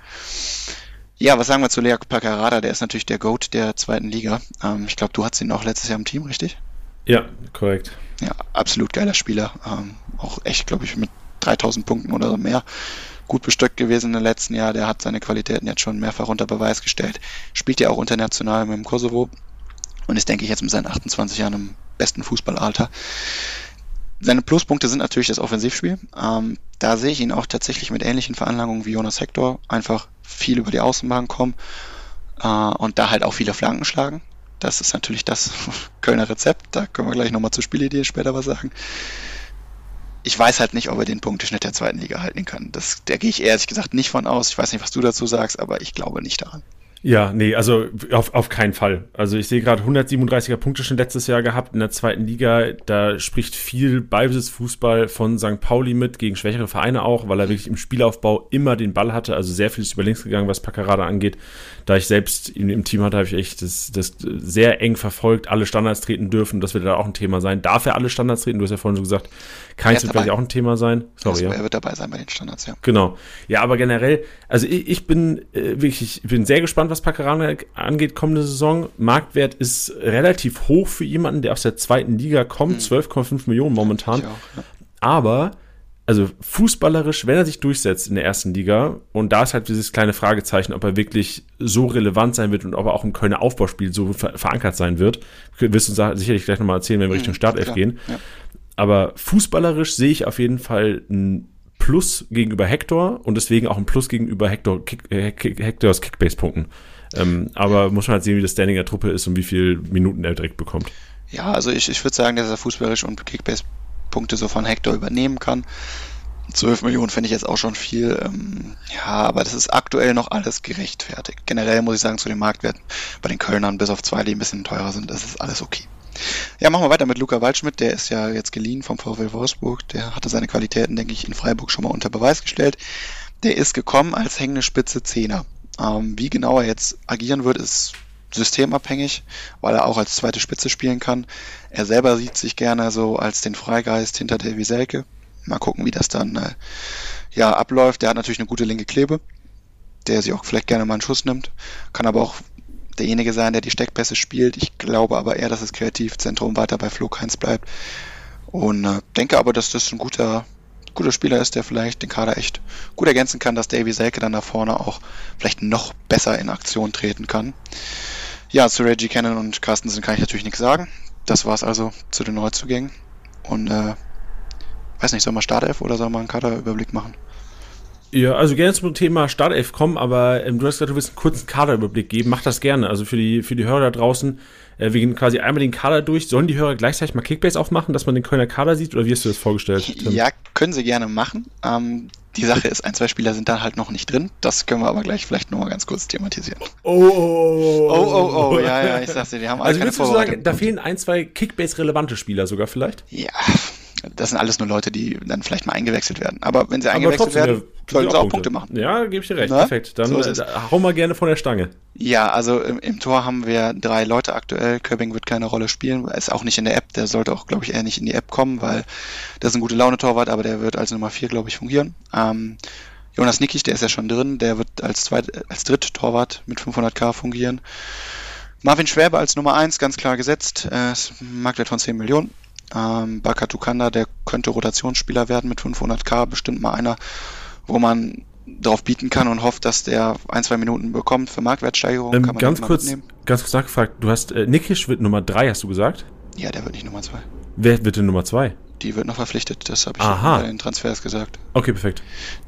Ja, was sagen wir zu Lea Paccarada? Der ist natürlich der Goat der zweiten Liga. Ähm, ich glaube, du hattest ihn auch letztes Jahr im Team, richtig?
Ja, korrekt.
Ja, absolut geiler Spieler. Ähm, auch echt, glaube ich, mit 3000 Punkten oder mehr gut bestückt gewesen im letzten Jahr. Der hat seine Qualitäten jetzt schon mehrfach unter Beweis gestellt. Spielt ja auch international mit dem Kosovo und ist, denke ich, jetzt mit seinen 28 Jahren im besten Fußballalter. Seine Pluspunkte sind natürlich das Offensivspiel. Ähm, da sehe ich ihn auch tatsächlich mit ähnlichen Veranlagungen wie Jonas Hector. Einfach viel über die Außenbahn kommen äh, und da halt auch viele Flanken schlagen. Das ist natürlich das Kölner Rezept. Da können wir gleich nochmal zur Spielidee später was sagen. Ich weiß halt nicht, ob er den Punkteschnitt der zweiten Liga halten kann. Das, da gehe ich ehrlich gesagt nicht von aus. Ich weiß nicht, was du dazu sagst, aber ich glaube nicht daran.
Ja, nee, also auf, auf keinen Fall. Also ich sehe gerade 137er Punkte schon letztes Jahr gehabt in der zweiten Liga. Da spricht viel Ballbesitzfußball von St. Pauli mit, gegen schwächere Vereine auch, weil er wirklich im Spielaufbau immer den Ball hatte. Also sehr viel ist über links gegangen, was Paccarada angeht. Da ich selbst ihn im Team hatte, habe ich echt das, das sehr eng verfolgt. Alle Standards treten dürfen, das wird da auch ein Thema sein. Darf er alle Standards treten? Du hast ja vorhin schon gesagt, keins wird vielleicht auch ein Thema sein.
Sorry, ja. Er wird dabei sein bei den Standards, ja.
Genau. Ja, aber generell, also ich, ich bin äh, wirklich, ich bin sehr gespannt, gespannt, was Paccarana angeht kommende Saison. Marktwert ist relativ hoch für jemanden, der aus der zweiten Liga kommt. Mhm. 12,5 Millionen momentan. Auch, ja. Aber, also fußballerisch, wenn er sich durchsetzt in der ersten Liga, und da ist halt dieses kleine Fragezeichen, ob er wirklich so relevant sein wird und ob er auch im Kölner Aufbauspiel so ver verankert sein wird. Wirst du sicherlich gleich nochmal erzählen, wenn wir mhm, Richtung Startelf gehen. Ja. Aber fußballerisch sehe ich auf jeden Fall ein Plus gegenüber Hector und deswegen auch ein Plus gegenüber Hector, Kick, äh, Hectors Kickbase-Punkten. Ähm, aber muss man halt sehen, wie das Standing der Truppe ist und wie viele Minuten er direkt bekommt.
Ja, also ich, ich würde sagen, dass er fußballisch und Kickbase-Punkte so von Hector übernehmen kann. 12 Millionen finde ich jetzt auch schon viel. Ähm, ja, aber das ist aktuell noch alles gerechtfertigt. Generell muss ich sagen, zu den Marktwerten bei den Kölnern, bis auf zwei, die ein bisschen teurer sind, das ist alles okay. Ja, machen wir weiter mit Luca Waldschmidt. Der ist ja jetzt geliehen vom VfL Wolfsburg. Der hatte seine Qualitäten, denke ich, in Freiburg schon mal unter Beweis gestellt. Der ist gekommen als hängende Spitze Zehner. Ähm, wie genau er jetzt agieren wird, ist systemabhängig, weil er auch als zweite Spitze spielen kann. Er selber sieht sich gerne so als den Freigeist hinter Davy Selke. Mal gucken, wie das dann äh, ja abläuft. Der hat natürlich eine gute linke Klebe, der sich auch vielleicht gerne mal einen Schuss nimmt, kann aber auch derjenige sein, der die Steckpässe spielt. Ich glaube aber eher, dass das Kreativzentrum weiter bei Flo Keins bleibt. Und äh, denke aber, dass das ein guter, guter Spieler ist, der vielleicht den Kader echt gut ergänzen kann, dass Davy Selke dann da vorne auch vielleicht noch besser in Aktion treten kann. Ja, zu Reggie Cannon und Carstensen kann ich natürlich nichts sagen. Das war es also zu den Neuzugängen. Und äh, weiß nicht, soll man Startelf oder soll man einen Kaderüberblick machen?
Ja, also gerne zum Thema Startelf kommen, aber ähm, du hast gesagt, du willst einen kurzen Kaderüberblick geben. Mach das gerne. Also für die, für die Hörer da draußen, äh, wir gehen quasi einmal den Kader durch. Sollen die Hörer gleichzeitig mal Kickbase aufmachen, dass man den Kölner Kader sieht oder wie hast du das vorgestellt?
Tim? Ja, können sie gerne machen. Ähm, die Sache ist, ein, zwei Spieler sind da halt noch nicht drin. Das können wir aber gleich vielleicht nochmal ganz kurz thematisieren.
Oh, oh, oh,
oh, oh, oh, oh, ja, ja, ich sag's dir, die haben alle
Also würdest du sagen, da fehlen ein, zwei Kickbase-relevante Spieler sogar vielleicht?
Ja, das sind alles nur Leute, die dann vielleicht mal eingewechselt werden. Aber wenn sie eingewechselt werden, sollen sie auch Punkte. Punkte. machen.
Ja, gebe ich dir recht. Na? Perfekt. Dann so äh, hau mal gerne von der Stange.
Ja, also im, im, Tor haben wir drei Leute aktuell. Köbing wird keine Rolle spielen. Ist auch nicht in der App. Der sollte auch, glaube ich, eher nicht in die App kommen, weil das ist ein gute Laune-Torwart, aber der wird als Nummer vier, glaube ich, fungieren. Ähm, Jonas Nickig, der ist ja schon drin. Der wird als, zweit, als Dritt-Torwart mit 500k fungieren. Marvin Schwäbe als Nummer eins, ganz klar gesetzt. Äh, Marktwert von 10 Millionen. Ähm, Bakatukanda, der könnte Rotationsspieler werden mit 500k, bestimmt mal einer, wo man drauf bieten kann und hofft, dass der ein, zwei Minuten bekommt für Marktwertsteigerung.
Ähm, ganz, kurz, ganz kurz nachgefragt, du hast, äh, Nikisch wird Nummer 3, hast du gesagt?
Ja, der wird nicht Nummer 2.
Wer wird denn Nummer 2?
Die wird noch verpflichtet, das habe ich Aha. bei den Transfers gesagt.
Okay, perfekt.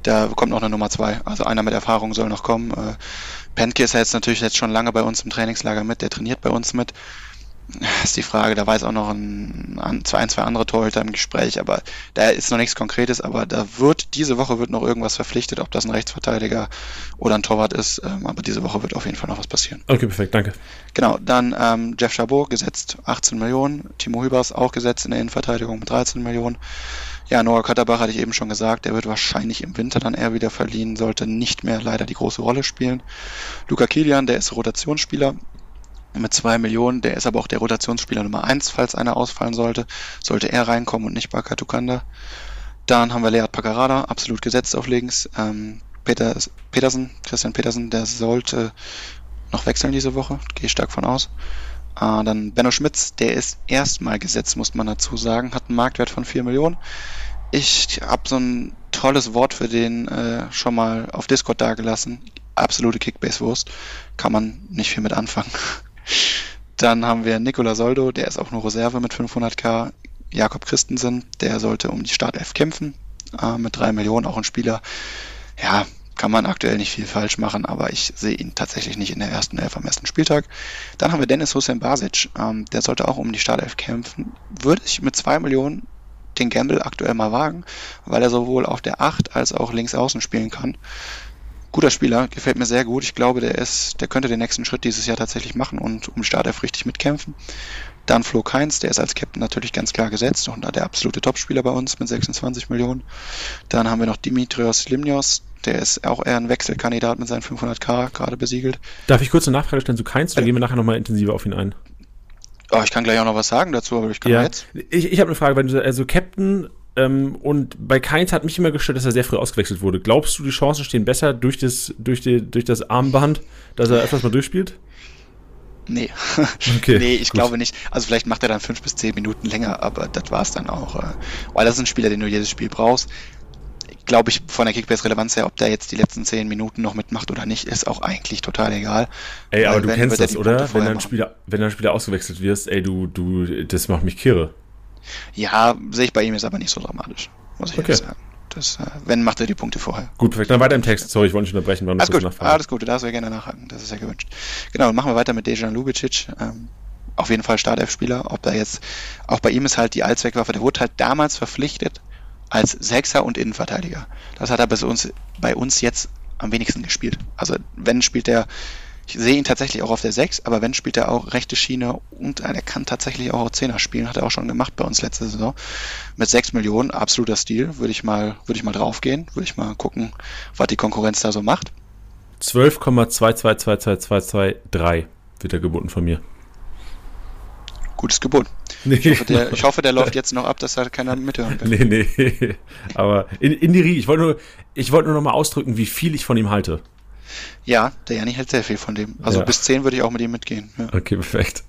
Da kommt noch eine Nummer 2. Also einer mit Erfahrung soll noch kommen. Äh, Penke ist ja jetzt natürlich jetzt schon lange bei uns im Trainingslager mit, der trainiert bei uns mit ist die Frage, da war jetzt auch noch ein, ein, zwei, ein, zwei andere Torhüter im Gespräch, aber da ist noch nichts Konkretes, aber da wird, diese Woche wird noch irgendwas verpflichtet, ob das ein Rechtsverteidiger oder ein Torwart ist, ähm, aber diese Woche wird auf jeden Fall noch was passieren.
Okay, perfekt, danke.
Genau, dann ähm, Jeff Chabot gesetzt 18 Millionen, Timo Hübers auch gesetzt in der Innenverteidigung mit 13 Millionen. Ja, Noah Katterbach hatte ich eben schon gesagt, der wird wahrscheinlich im Winter dann eher wieder verliehen, sollte nicht mehr leider die große Rolle spielen. Luca Kilian, der ist Rotationsspieler, mit zwei Millionen. Der ist aber auch der Rotationsspieler Nummer eins, falls einer ausfallen sollte. Sollte er reinkommen und nicht Baka Tukanda. Dann haben wir Lead Pacarada, absolut gesetzt auf links. Ähm, Peter, Petersen, Christian Petersen, der sollte noch wechseln diese Woche, gehe ich stark von aus. Äh, dann Benno Schmitz, der ist erstmal gesetzt, muss man dazu sagen, hat einen Marktwert von 4 Millionen. Ich habe so ein tolles Wort für den äh, schon mal auf Discord dagelassen. Absolute Kickbase-Wurst. Kann man nicht viel mit anfangen. Dann haben wir Nicola Soldo, der ist auch nur Reserve mit 500k. Jakob Christensen, der sollte um die Startelf kämpfen, äh, mit 3 Millionen, auch ein Spieler. Ja, kann man aktuell nicht viel falsch machen, aber ich sehe ihn tatsächlich nicht in der ersten Elf am ersten Spieltag. Dann haben wir Dennis Hussein Basic, ähm, der sollte auch um die Startelf kämpfen. Würde ich mit 2 Millionen den Gamble aktuell mal wagen, weil er sowohl auf der 8 als auch links außen spielen kann guter Spieler, gefällt mir sehr gut. Ich glaube, der ist, der könnte den nächsten Schritt dieses Jahr tatsächlich machen und um Startelf richtig mitkämpfen. Dann Flo Keins, der ist als Captain natürlich ganz klar gesetzt und der absolute Topspieler bei uns mit 26 Millionen. Dann haben wir noch Dimitrios Limnios, der ist auch eher ein Wechselkandidat mit seinen 500k gerade besiegelt.
Darf ich kurz eine Nachfrage stellen zu Keins oder äh, gehen wir nachher nochmal intensiver auf ihn ein?
Oh, ich kann gleich auch noch was sagen dazu, aber ich kann ja. jetzt.
Ich, ich habe eine Frage, weil du also Captain ähm, und bei Keins hat mich immer gestört, dass er sehr früh ausgewechselt wurde. Glaubst du, die Chancen stehen besser durch das, durch die, durch das Armband, dass er etwas mal durchspielt?
Nee. Okay, nee, ich gut. glaube nicht. Also vielleicht macht er dann fünf bis zehn Minuten länger, aber das war es dann auch. Äh, weil das ist ein Spieler, den du jedes Spiel brauchst. Glaube ich, von der Kickbase-Relevanz her, ob der jetzt die letzten zehn Minuten noch mitmacht oder nicht, ist auch eigentlich total egal.
Ey, aber du wenn, kennst das, oder? Wenn ein Spieler, wenn ein Spieler ausgewechselt wirst, ey, du, du, das macht mich kirre.
Ja, sehe ich bei ihm jetzt aber nicht so dramatisch, muss ich okay. sagen. Das, äh, wenn, macht er die Punkte vorher.
Gut, perfekt. Dann weiter im Text. Sorry, ich wollte nicht unterbrechen.
Alles gut, nachfragen. alles gut. Du darfst ja gerne nachhaken. Das ist ja gewünscht. Genau, machen wir weiter mit Dejan Lubicic. Ähm, auf jeden Fall Startelf-Spieler. Ob da jetzt, auch bei ihm ist halt die Allzweckwaffe, der wurde halt damals verpflichtet als Sechser und Innenverteidiger. Das hat er bei uns, bei uns jetzt am wenigsten gespielt. Also wenn spielt er sehe ihn tatsächlich auch auf der 6, aber wenn spielt er auch rechte Schiene und er kann tatsächlich auch Zehner spielen, hat er auch schon gemacht bei uns letzte Saison. Mit 6 Millionen, absoluter Stil, würde ich mal, würde ich mal draufgehen, würde ich mal gucken, was die Konkurrenz da so macht.
12,222223 wird er geboten von mir.
Gutes Gebot. Nee, ich, hoffe, der, ich, hoffe, der, läuft jetzt noch ab, dass da keiner mithören kann.
Nee, nee. Aber in, in die ich wollte nur, ich wollte nur noch mal ausdrücken, wie viel ich von ihm halte.
Ja, der Janni hält sehr viel von dem. Also ja. bis 10 würde ich auch mit ihm mitgehen.
Ja. Okay, perfekt.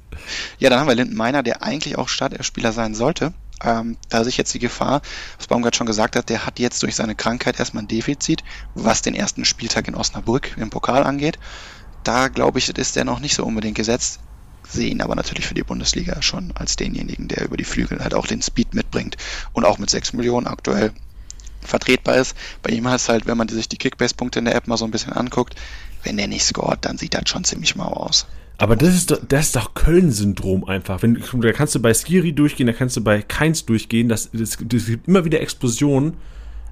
Ja, dann haben wir Linden Meiner, der eigentlich auch Startelf-Spieler sein sollte. Ähm, da sich jetzt die Gefahr, was Baumgart schon gesagt hat, der hat jetzt durch seine Krankheit erstmal ein Defizit, was den ersten Spieltag in Osnabrück im Pokal angeht. Da glaube ich, ist der noch nicht so unbedingt gesetzt. Sehe ihn aber natürlich für die Bundesliga schon als denjenigen, der über die Flügel halt auch den Speed mitbringt und auch mit 6 Millionen aktuell vertretbar ist. Bei ihm heißt es halt, wenn man sich die Kickbase-Punkte in der App mal so ein bisschen anguckt, wenn der nicht scoret, dann sieht das schon ziemlich mau aus.
Aber das ist doch, das ist doch Köln-Syndrom einfach. Wenn, da kannst du bei Skiri durchgehen, da kannst du bei Keins durchgehen. Das, das, das gibt immer wieder Explosionen.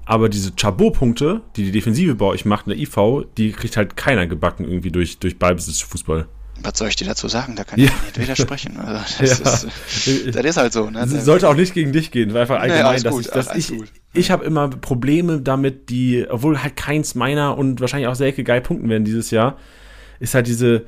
Aber diese Chabot-Punkte, die die Defensive bei euch macht in der IV, die kriegt halt keiner gebacken irgendwie durch, durch Ballbesitz Fußball.
Was soll ich dir dazu sagen? Da kann ich nicht widersprechen. Also das, ja. ist, das, ist, halt so. Ne?
Sollte auch nicht gegen dich gehen, weil einfach allgemein, nee, dass gut, ich, dass ich, ich habe immer Probleme damit, die, obwohl halt keins meiner und wahrscheinlich auch Selke geil punkten werden dieses Jahr, ist halt diese,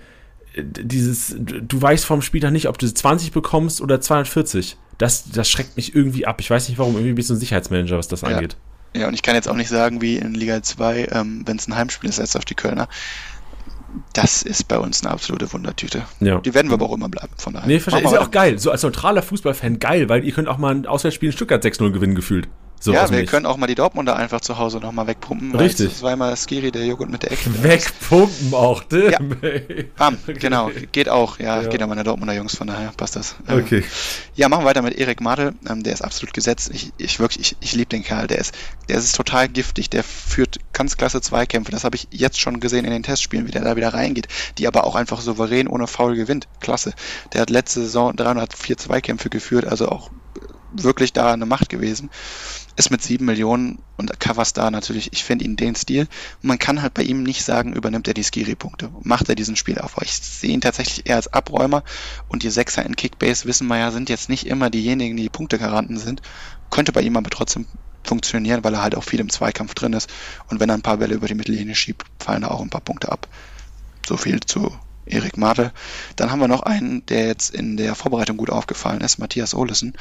dieses, du weißt vom Spieler nicht, ob du 20 bekommst oder 240. Das, das schreckt mich irgendwie ab. Ich weiß nicht warum, irgendwie bist du ein Sicherheitsmanager, was das ja. angeht.
Ja, und ich kann jetzt auch nicht sagen, wie in Liga 2, ähm, wenn es ein Heimspiel ist, jetzt auf die Kölner, das ist bei uns eine absolute Wundertüte. Ja. Die werden wir aber auch immer bleiben.
Von daher. Nee, verstehe. Ist ja auch geil. So als neutraler Fußballfan geil, weil ihr könnt auch mal ein Auswärtsspiel in Stuttgart 6-0 gewinnen gefühlt.
So ja, wir können auch mal die Dortmunder einfach zu Hause nochmal wegpumpen.
Richtig.
Das war Skiri, der Joghurt mit der Ecke.
Wegpumpen auch,
ja. Bam, genau. Geht auch. Ja, ja. geht auch meine Dortmunder Jungs, von daher passt das.
Ähm, okay.
Ja, machen wir weiter mit Erik Madel. Ähm, der ist absolut gesetzt. Ich, ich wirklich, ich, ich liebe den Kerl. Der ist, der ist total giftig. Der führt ganz klasse Zweikämpfe. Das habe ich jetzt schon gesehen in den Testspielen, wie der da wieder reingeht. Die aber auch einfach souverän ohne Foul gewinnt. Klasse. Der hat letzte Saison 304 Zweikämpfe geführt, also auch wirklich da eine Macht gewesen ist mit sieben Millionen und Coverstar natürlich, ich finde ihn den Stil. Man kann halt bei ihm nicht sagen, übernimmt er die Skiri-Punkte, macht er diesen Spiel auf. Ich sehe ihn tatsächlich eher als Abräumer und die Sechser in Kickbase, wissen wir ja, sind jetzt nicht immer diejenigen, die Punktegaranten sind. Könnte bei ihm aber trotzdem funktionieren, weil er halt auch viel im Zweikampf drin ist. Und wenn er ein paar Bälle über die Mittellinie schiebt, fallen da auch ein paar Punkte ab. So viel zu Erik Martel. Dann haben wir noch einen, der jetzt in der Vorbereitung gut aufgefallen ist, Matthias Olesen.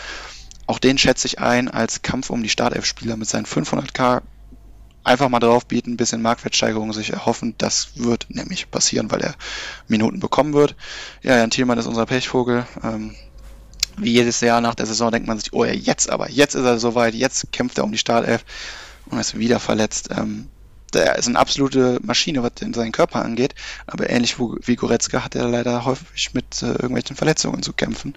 Auch den schätze ich ein als Kampf um die Startelf-Spieler mit seinen 500k. Einfach mal drauf bieten, bisschen Marktwertsteigerung sich erhoffen. Das wird nämlich passieren, weil er Minuten bekommen wird. Ja, Jan Thielmann ist unser Pechvogel. Ähm, wie jedes Jahr nach der Saison denkt man sich, oh ja, jetzt aber, jetzt ist er soweit, jetzt kämpft er um die Startelf und ist wieder verletzt. Ähm, der ist eine absolute Maschine, was in seinen Körper angeht, aber ähnlich wie Goretzka hat er leider häufig mit äh, irgendwelchen Verletzungen zu kämpfen.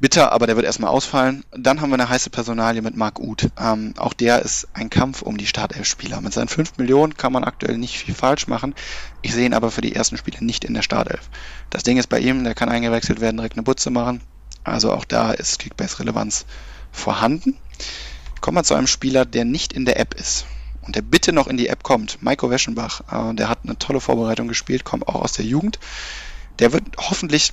Bitter, aber der wird erstmal ausfallen. Dann haben wir eine heiße Personalie mit Marc Uth. Ähm, auch der ist ein Kampf um die Startelf-Spieler. Mit seinen 5 Millionen kann man aktuell nicht viel falsch machen. Ich sehe ihn aber für die ersten Spiele nicht in der Startelf. Das Ding ist bei ihm, der kann eingewechselt werden, direkt eine Butze machen. Also auch da ist Kickbase-Relevanz vorhanden. Kommen wir zu einem Spieler, der nicht in der App ist und der bitte noch in die App kommt. Maiko Weschenbach, äh, der hat eine tolle Vorbereitung gespielt, kommt auch aus der Jugend. Der wird hoffentlich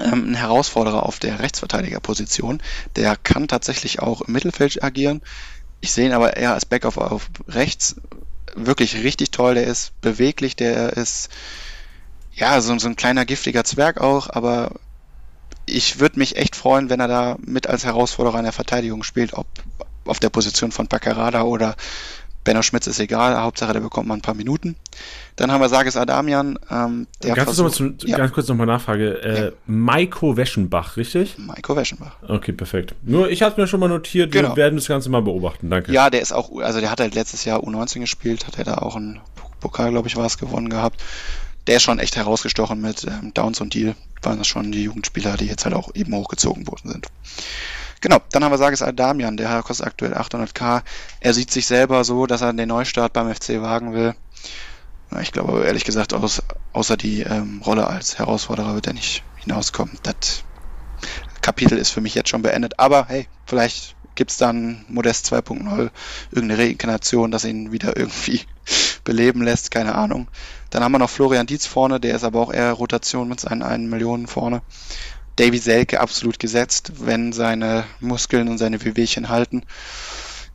ein Herausforderer auf der Rechtsverteidigerposition. Der kann tatsächlich auch im Mittelfeld agieren. Ich sehe ihn aber eher als Backup auf rechts. Wirklich richtig toll. Der ist beweglich, der ist ja so, so ein kleiner giftiger Zwerg auch, aber ich würde mich echt freuen, wenn er da mit als Herausforderer in der Verteidigung spielt, ob auf der Position von Paccarada oder Benno Schmitz ist egal, Hauptsache der bekommt mal ein paar Minuten. Dann haben wir Sages Adamian. Ähm,
der ganz, versucht, zum, ja. ganz kurz nochmal Nachfrage. Äh, ja. Maiko Weschenbach, richtig?
Maiko Weschenbach.
Okay, perfekt. Nur ich habe mir schon mal notiert, genau. wir werden das Ganze mal beobachten. Danke.
Ja, der ist auch, also der hat halt letztes Jahr U19 gespielt, hat er da auch einen Pokal, glaube ich, war es, gewonnen gehabt. Der ist schon echt herausgestochen mit ähm, Downs und Deal. Waren das schon die Jugendspieler, die jetzt halt auch eben hochgezogen worden sind. Genau, dann haben wir Sages Adamian, der kostet aktuell 800k. Er sieht sich selber so, dass er den Neustart beim FC wagen will. Ich glaube ehrlich gesagt, aus, außer die ähm, Rolle als Herausforderer wird er nicht hinauskommen. Das Kapitel ist für mich jetzt schon beendet. Aber hey, vielleicht gibt es dann Modest 2.0, irgendeine Reinkarnation, das ihn wieder irgendwie beleben lässt, keine Ahnung. Dann haben wir noch Florian Dietz vorne, der ist aber auch eher Rotation mit seinen 1 Millionen vorne. Davy Selke absolut gesetzt, wenn seine Muskeln und seine Wehwehchen halten.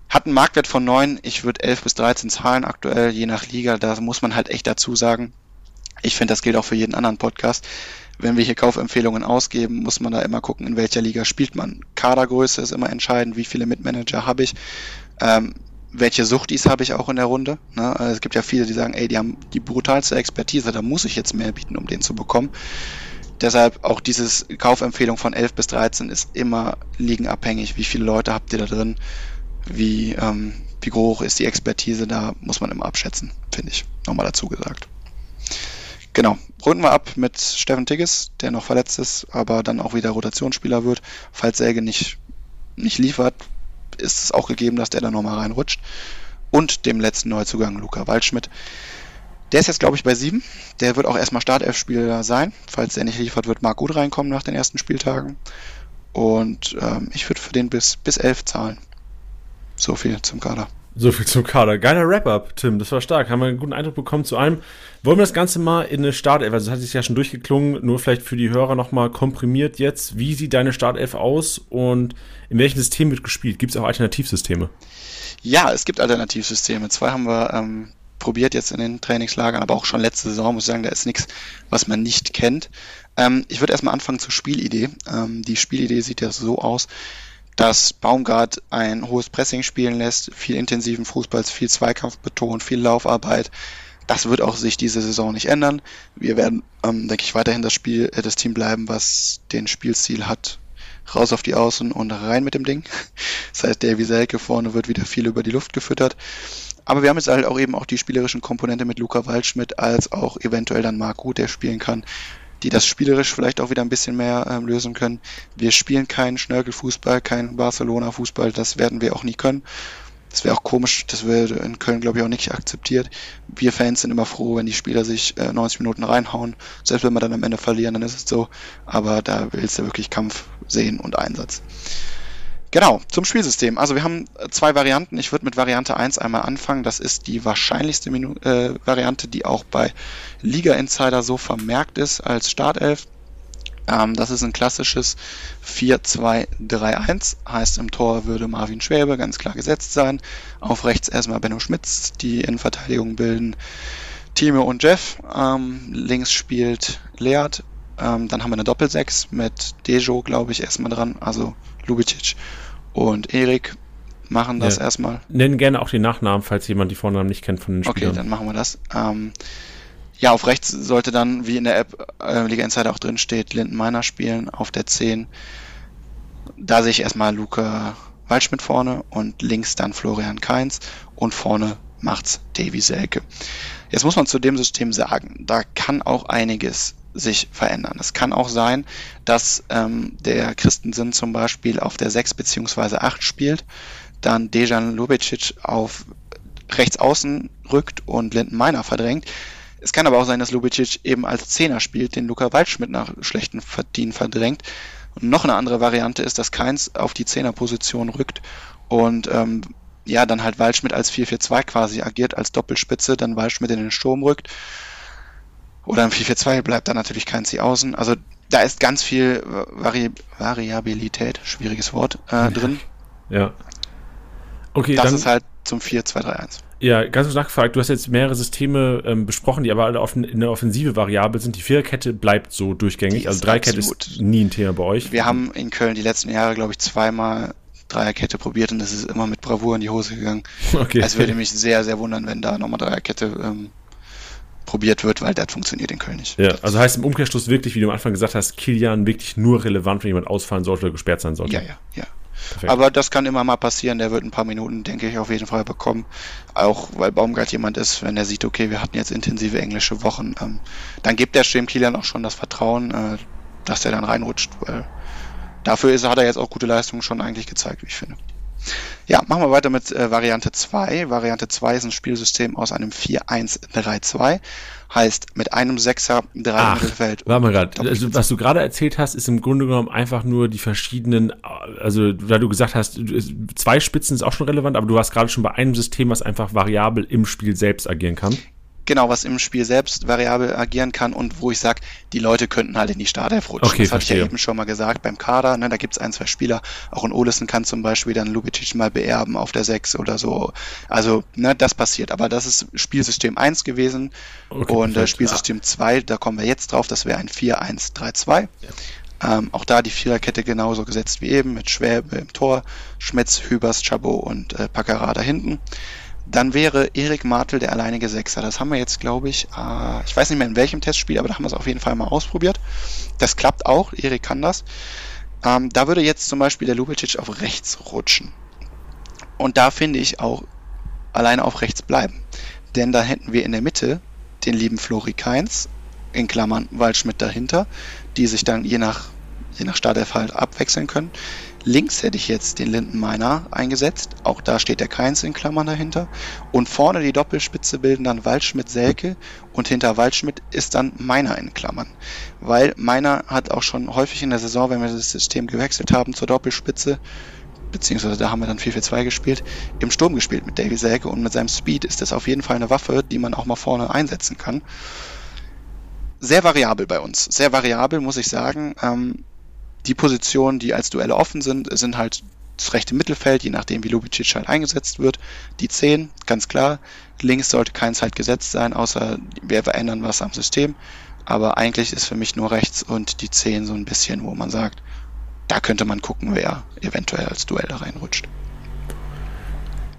Hat einen Marktwert von 9, ich würde 11 bis 13 zahlen aktuell, je nach Liga, da muss man halt echt dazu sagen. Ich finde, das gilt auch für jeden anderen Podcast. Wenn wir hier Kaufempfehlungen ausgeben, muss man da immer gucken, in welcher Liga spielt man. Kadergröße ist immer entscheidend, wie viele Mitmanager habe ich. Ähm, welche Suchtis habe ich auch in der Runde. Ne? Also es gibt ja viele, die sagen, ey, die haben die brutalste Expertise, da muss ich jetzt mehr bieten, um den zu bekommen. Deshalb auch dieses Kaufempfehlung von 11 bis 13 ist immer liegenabhängig. Wie viele Leute habt ihr da drin? Wie, ähm, wie hoch ist die Expertise? Da muss man immer abschätzen, finde ich. Nochmal dazu gesagt. Genau. Runden wir ab mit Steffen Tigges, der noch verletzt ist, aber dann auch wieder Rotationsspieler wird. Falls Säge nicht, nicht liefert, ist es auch gegeben, dass der da nochmal reinrutscht. Und dem letzten Neuzugang Luca Waldschmidt. Der ist jetzt, glaube ich, bei sieben. Der wird auch erstmal Startelf-Spieler sein. Falls der nicht liefert, wird Marc gut reinkommen nach den ersten Spieltagen. Und ähm, ich würde für den bis, bis elf zahlen. So viel zum Kader.
So viel zum Kader. Geiler Wrap-Up, Tim. Das war stark. Haben wir einen guten Eindruck bekommen zu einem. Wollen wir das Ganze mal in eine Startelf, also das hat sich ja schon durchgeklungen, nur vielleicht für die Hörer nochmal komprimiert jetzt. Wie sieht deine Startelf aus und in welchem System wird gespielt? Gibt es auch Alternativsysteme?
Ja, es gibt Alternativsysteme. Zwei haben wir ähm, probiert jetzt in den Trainingslagern, aber auch schon letzte Saison, muss ich sagen, da ist nichts, was man nicht kennt. Ähm, ich würde erstmal anfangen zur Spielidee. Ähm, die Spielidee sieht ja so aus, dass Baumgart ein hohes Pressing spielen lässt, viel intensiven Fußballs, viel Zweikampf betont, viel Laufarbeit. Das wird auch sich diese Saison nicht ändern. Wir werden, ähm, denke ich, weiterhin das Spiel, äh, das Team bleiben, was den Spielstil hat. Raus auf die Außen und rein mit dem Ding. Das heißt, Davy Selke vorne wird wieder viel über die Luft gefüttert. Aber wir haben jetzt halt auch eben auch die spielerischen Komponente mit Luca Waldschmidt als auch eventuell dann Marc Gut, der spielen kann die das spielerisch vielleicht auch wieder ein bisschen mehr ähm, lösen können. Wir spielen keinen Schnörkelfußball, keinen Barcelona-Fußball, das werden wir auch nie können. Das wäre auch komisch, das würde in Köln, glaube ich, auch nicht akzeptiert. Wir Fans sind immer froh, wenn die Spieler sich äh, 90 Minuten reinhauen. Selbst wenn wir dann am Ende verlieren, dann ist es so. Aber da willst du wirklich Kampf sehen und Einsatz. Genau, zum Spielsystem. Also wir haben äh, zwei Varianten. Ich würde mit Variante 1 einmal anfangen. Das ist die wahrscheinlichste Minu äh, Variante, die auch bei Liga Insider so vermerkt ist als Startelf. Ähm, das ist ein klassisches 4-2-3-1. Heißt, im Tor würde Marvin Schwäbe ganz klar gesetzt sein. Auf rechts erstmal Benno Schmitz, die in Verteidigung bilden Timo und Jeff. Ähm, links spielt Leert. Ähm, dann haben wir eine Doppelsechs mit Dejo, glaube ich, erstmal dran. Also Lubicic und Erik machen das ja. erstmal.
Nennen gerne auch die Nachnamen, falls jemand die Vornamen nicht kennt von den
Spielern. Okay, dann machen wir das. Ähm, ja, auf rechts sollte dann, wie in der App äh, Liga Insider auch drin steht, Linden Meiner spielen. Auf der 10, da sehe ich erstmal Luca Waldschmidt vorne und links dann Florian Kainz und vorne macht's Davy Selke. Jetzt muss man zu dem System sagen, da kann auch einiges sich verändern. Es kann auch sein, dass ähm, der Christensen zum Beispiel auf der 6 bzw. 8 spielt, dann Dejan Lubicic auf rechts außen rückt und Linden Meiner verdrängt. Es kann aber auch sein, dass Lubicic eben als Zehner spielt, den Luca Waldschmidt nach schlechten Verdienen verdrängt. Und noch eine andere Variante ist, dass Keins auf die Zehnerposition rückt und ähm, ja, dann halt Waldschmidt als 4-4-2 quasi agiert, als Doppelspitze, dann Waldschmidt in den Sturm rückt oder im 4-4-2 bleibt da natürlich kein C außen. Also da ist ganz viel Vari Variabilität, schwieriges Wort, äh, drin.
Ja.
Okay, das ist halt zum 4-2-3-1.
Ja, ganz kurz nachgefragt, du hast jetzt mehrere Systeme ähm, besprochen, die aber alle offen, in der Offensive variabel sind. Die Viererkette bleibt so durchgängig, also Dreikette ist nie ein Thema bei euch.
Wir haben in Köln die letzten Jahre, glaube ich, zweimal Dreierkette probiert und das ist immer mit Bravour in die Hose gegangen. Okay. Es würde mich sehr, sehr wundern, wenn da nochmal Dreierkette ähm, probiert wird, weil das funktioniert in Köln nicht.
Ja, also heißt im Umkehrschluss wirklich, wie du am Anfang gesagt hast, Kilian wirklich nur relevant, wenn jemand ausfallen sollte oder gesperrt sein sollte.
Ja, ja, ja. Perfekt. Aber das kann immer mal passieren. Der wird ein paar Minuten, denke ich, auf jeden Fall bekommen. Auch weil Baumgart jemand ist, wenn er sieht, okay, wir hatten jetzt intensive englische Wochen, ähm, dann gibt der Stream Kilian auch schon das Vertrauen, äh, dass er dann reinrutscht. Weil dafür ist, hat er jetzt auch gute Leistungen schon eigentlich gezeigt, wie ich finde. Ja, machen wir weiter mit äh, Variante 2. Variante 2 ist ein Spielsystem aus einem 4-1-3-2. Heißt, mit einem Sechser, drei Ach,
Mittelfeld. Warte mal gerade. Also, was du gerade erzählt hast, ist im Grunde genommen einfach nur die verschiedenen, also, da du gesagt hast, zwei Spitzen ist auch schon relevant, aber du warst gerade schon bei einem System, was einfach variabel im Spiel selbst agieren kann.
Genau, was im Spiel selbst variabel agieren kann und wo ich sage, die Leute könnten halt in die Startelf rutschen.
Okay,
das
hatte
ich ja eben schon mal gesagt beim Kader. Ne, da gibt's ein, zwei Spieler. Auch in Olesen kann zum Beispiel dann Lubicic mal beerben auf der 6 oder so. Also, ne, das passiert. Aber das ist Spielsystem 1 gewesen. Okay, und äh, Spielsystem ja. 2, da kommen wir jetzt drauf, das wäre ein 4-1-3-2. Ja. Ähm, auch da die Viererkette genauso gesetzt wie eben, mit Schwäbe im Tor, Schmitz, Hübers, Chabot und äh, Paccara da hinten. Dann wäre Erik Martel der alleinige Sechser. Das haben wir jetzt, glaube ich, äh, ich weiß nicht mehr in welchem Testspiel, aber da haben wir es auf jeden Fall mal ausprobiert. Das klappt auch, Erik kann das. Ähm, da würde jetzt zum Beispiel der Lubicic auf rechts rutschen. Und da finde ich auch alleine auf rechts bleiben. Denn da hätten wir in der Mitte den lieben Flori Keins, in Klammern Waldschmidt dahinter, die sich dann je nach, je nach Startelf halt abwechseln können. Links hätte ich jetzt den Lindenmeiner eingesetzt. Auch da steht der Keins in Klammern dahinter. Und vorne die Doppelspitze bilden dann Waldschmidt-Selke und hinter Waldschmidt ist dann Meiner in Klammern. Weil Meiner hat auch schon häufig in der Saison, wenn wir das System gewechselt haben zur Doppelspitze, beziehungsweise da haben wir dann 4-4-2 gespielt, im Sturm gespielt mit Davy Selke und mit seinem Speed ist das auf jeden Fall eine Waffe, die man auch mal vorne einsetzen kann. Sehr variabel bei uns. Sehr variabel, muss ich sagen. Ähm, die Positionen, die als Duelle offen sind, sind halt das rechte Mittelfeld, je nachdem wie Lubicic halt eingesetzt wird. Die 10, ganz klar. Links sollte kein Zeit gesetzt sein, außer wir verändern was am System. Aber eigentlich ist für mich nur rechts und die 10 so ein bisschen, wo man sagt, da könnte man gucken, wer eventuell als Duell da reinrutscht.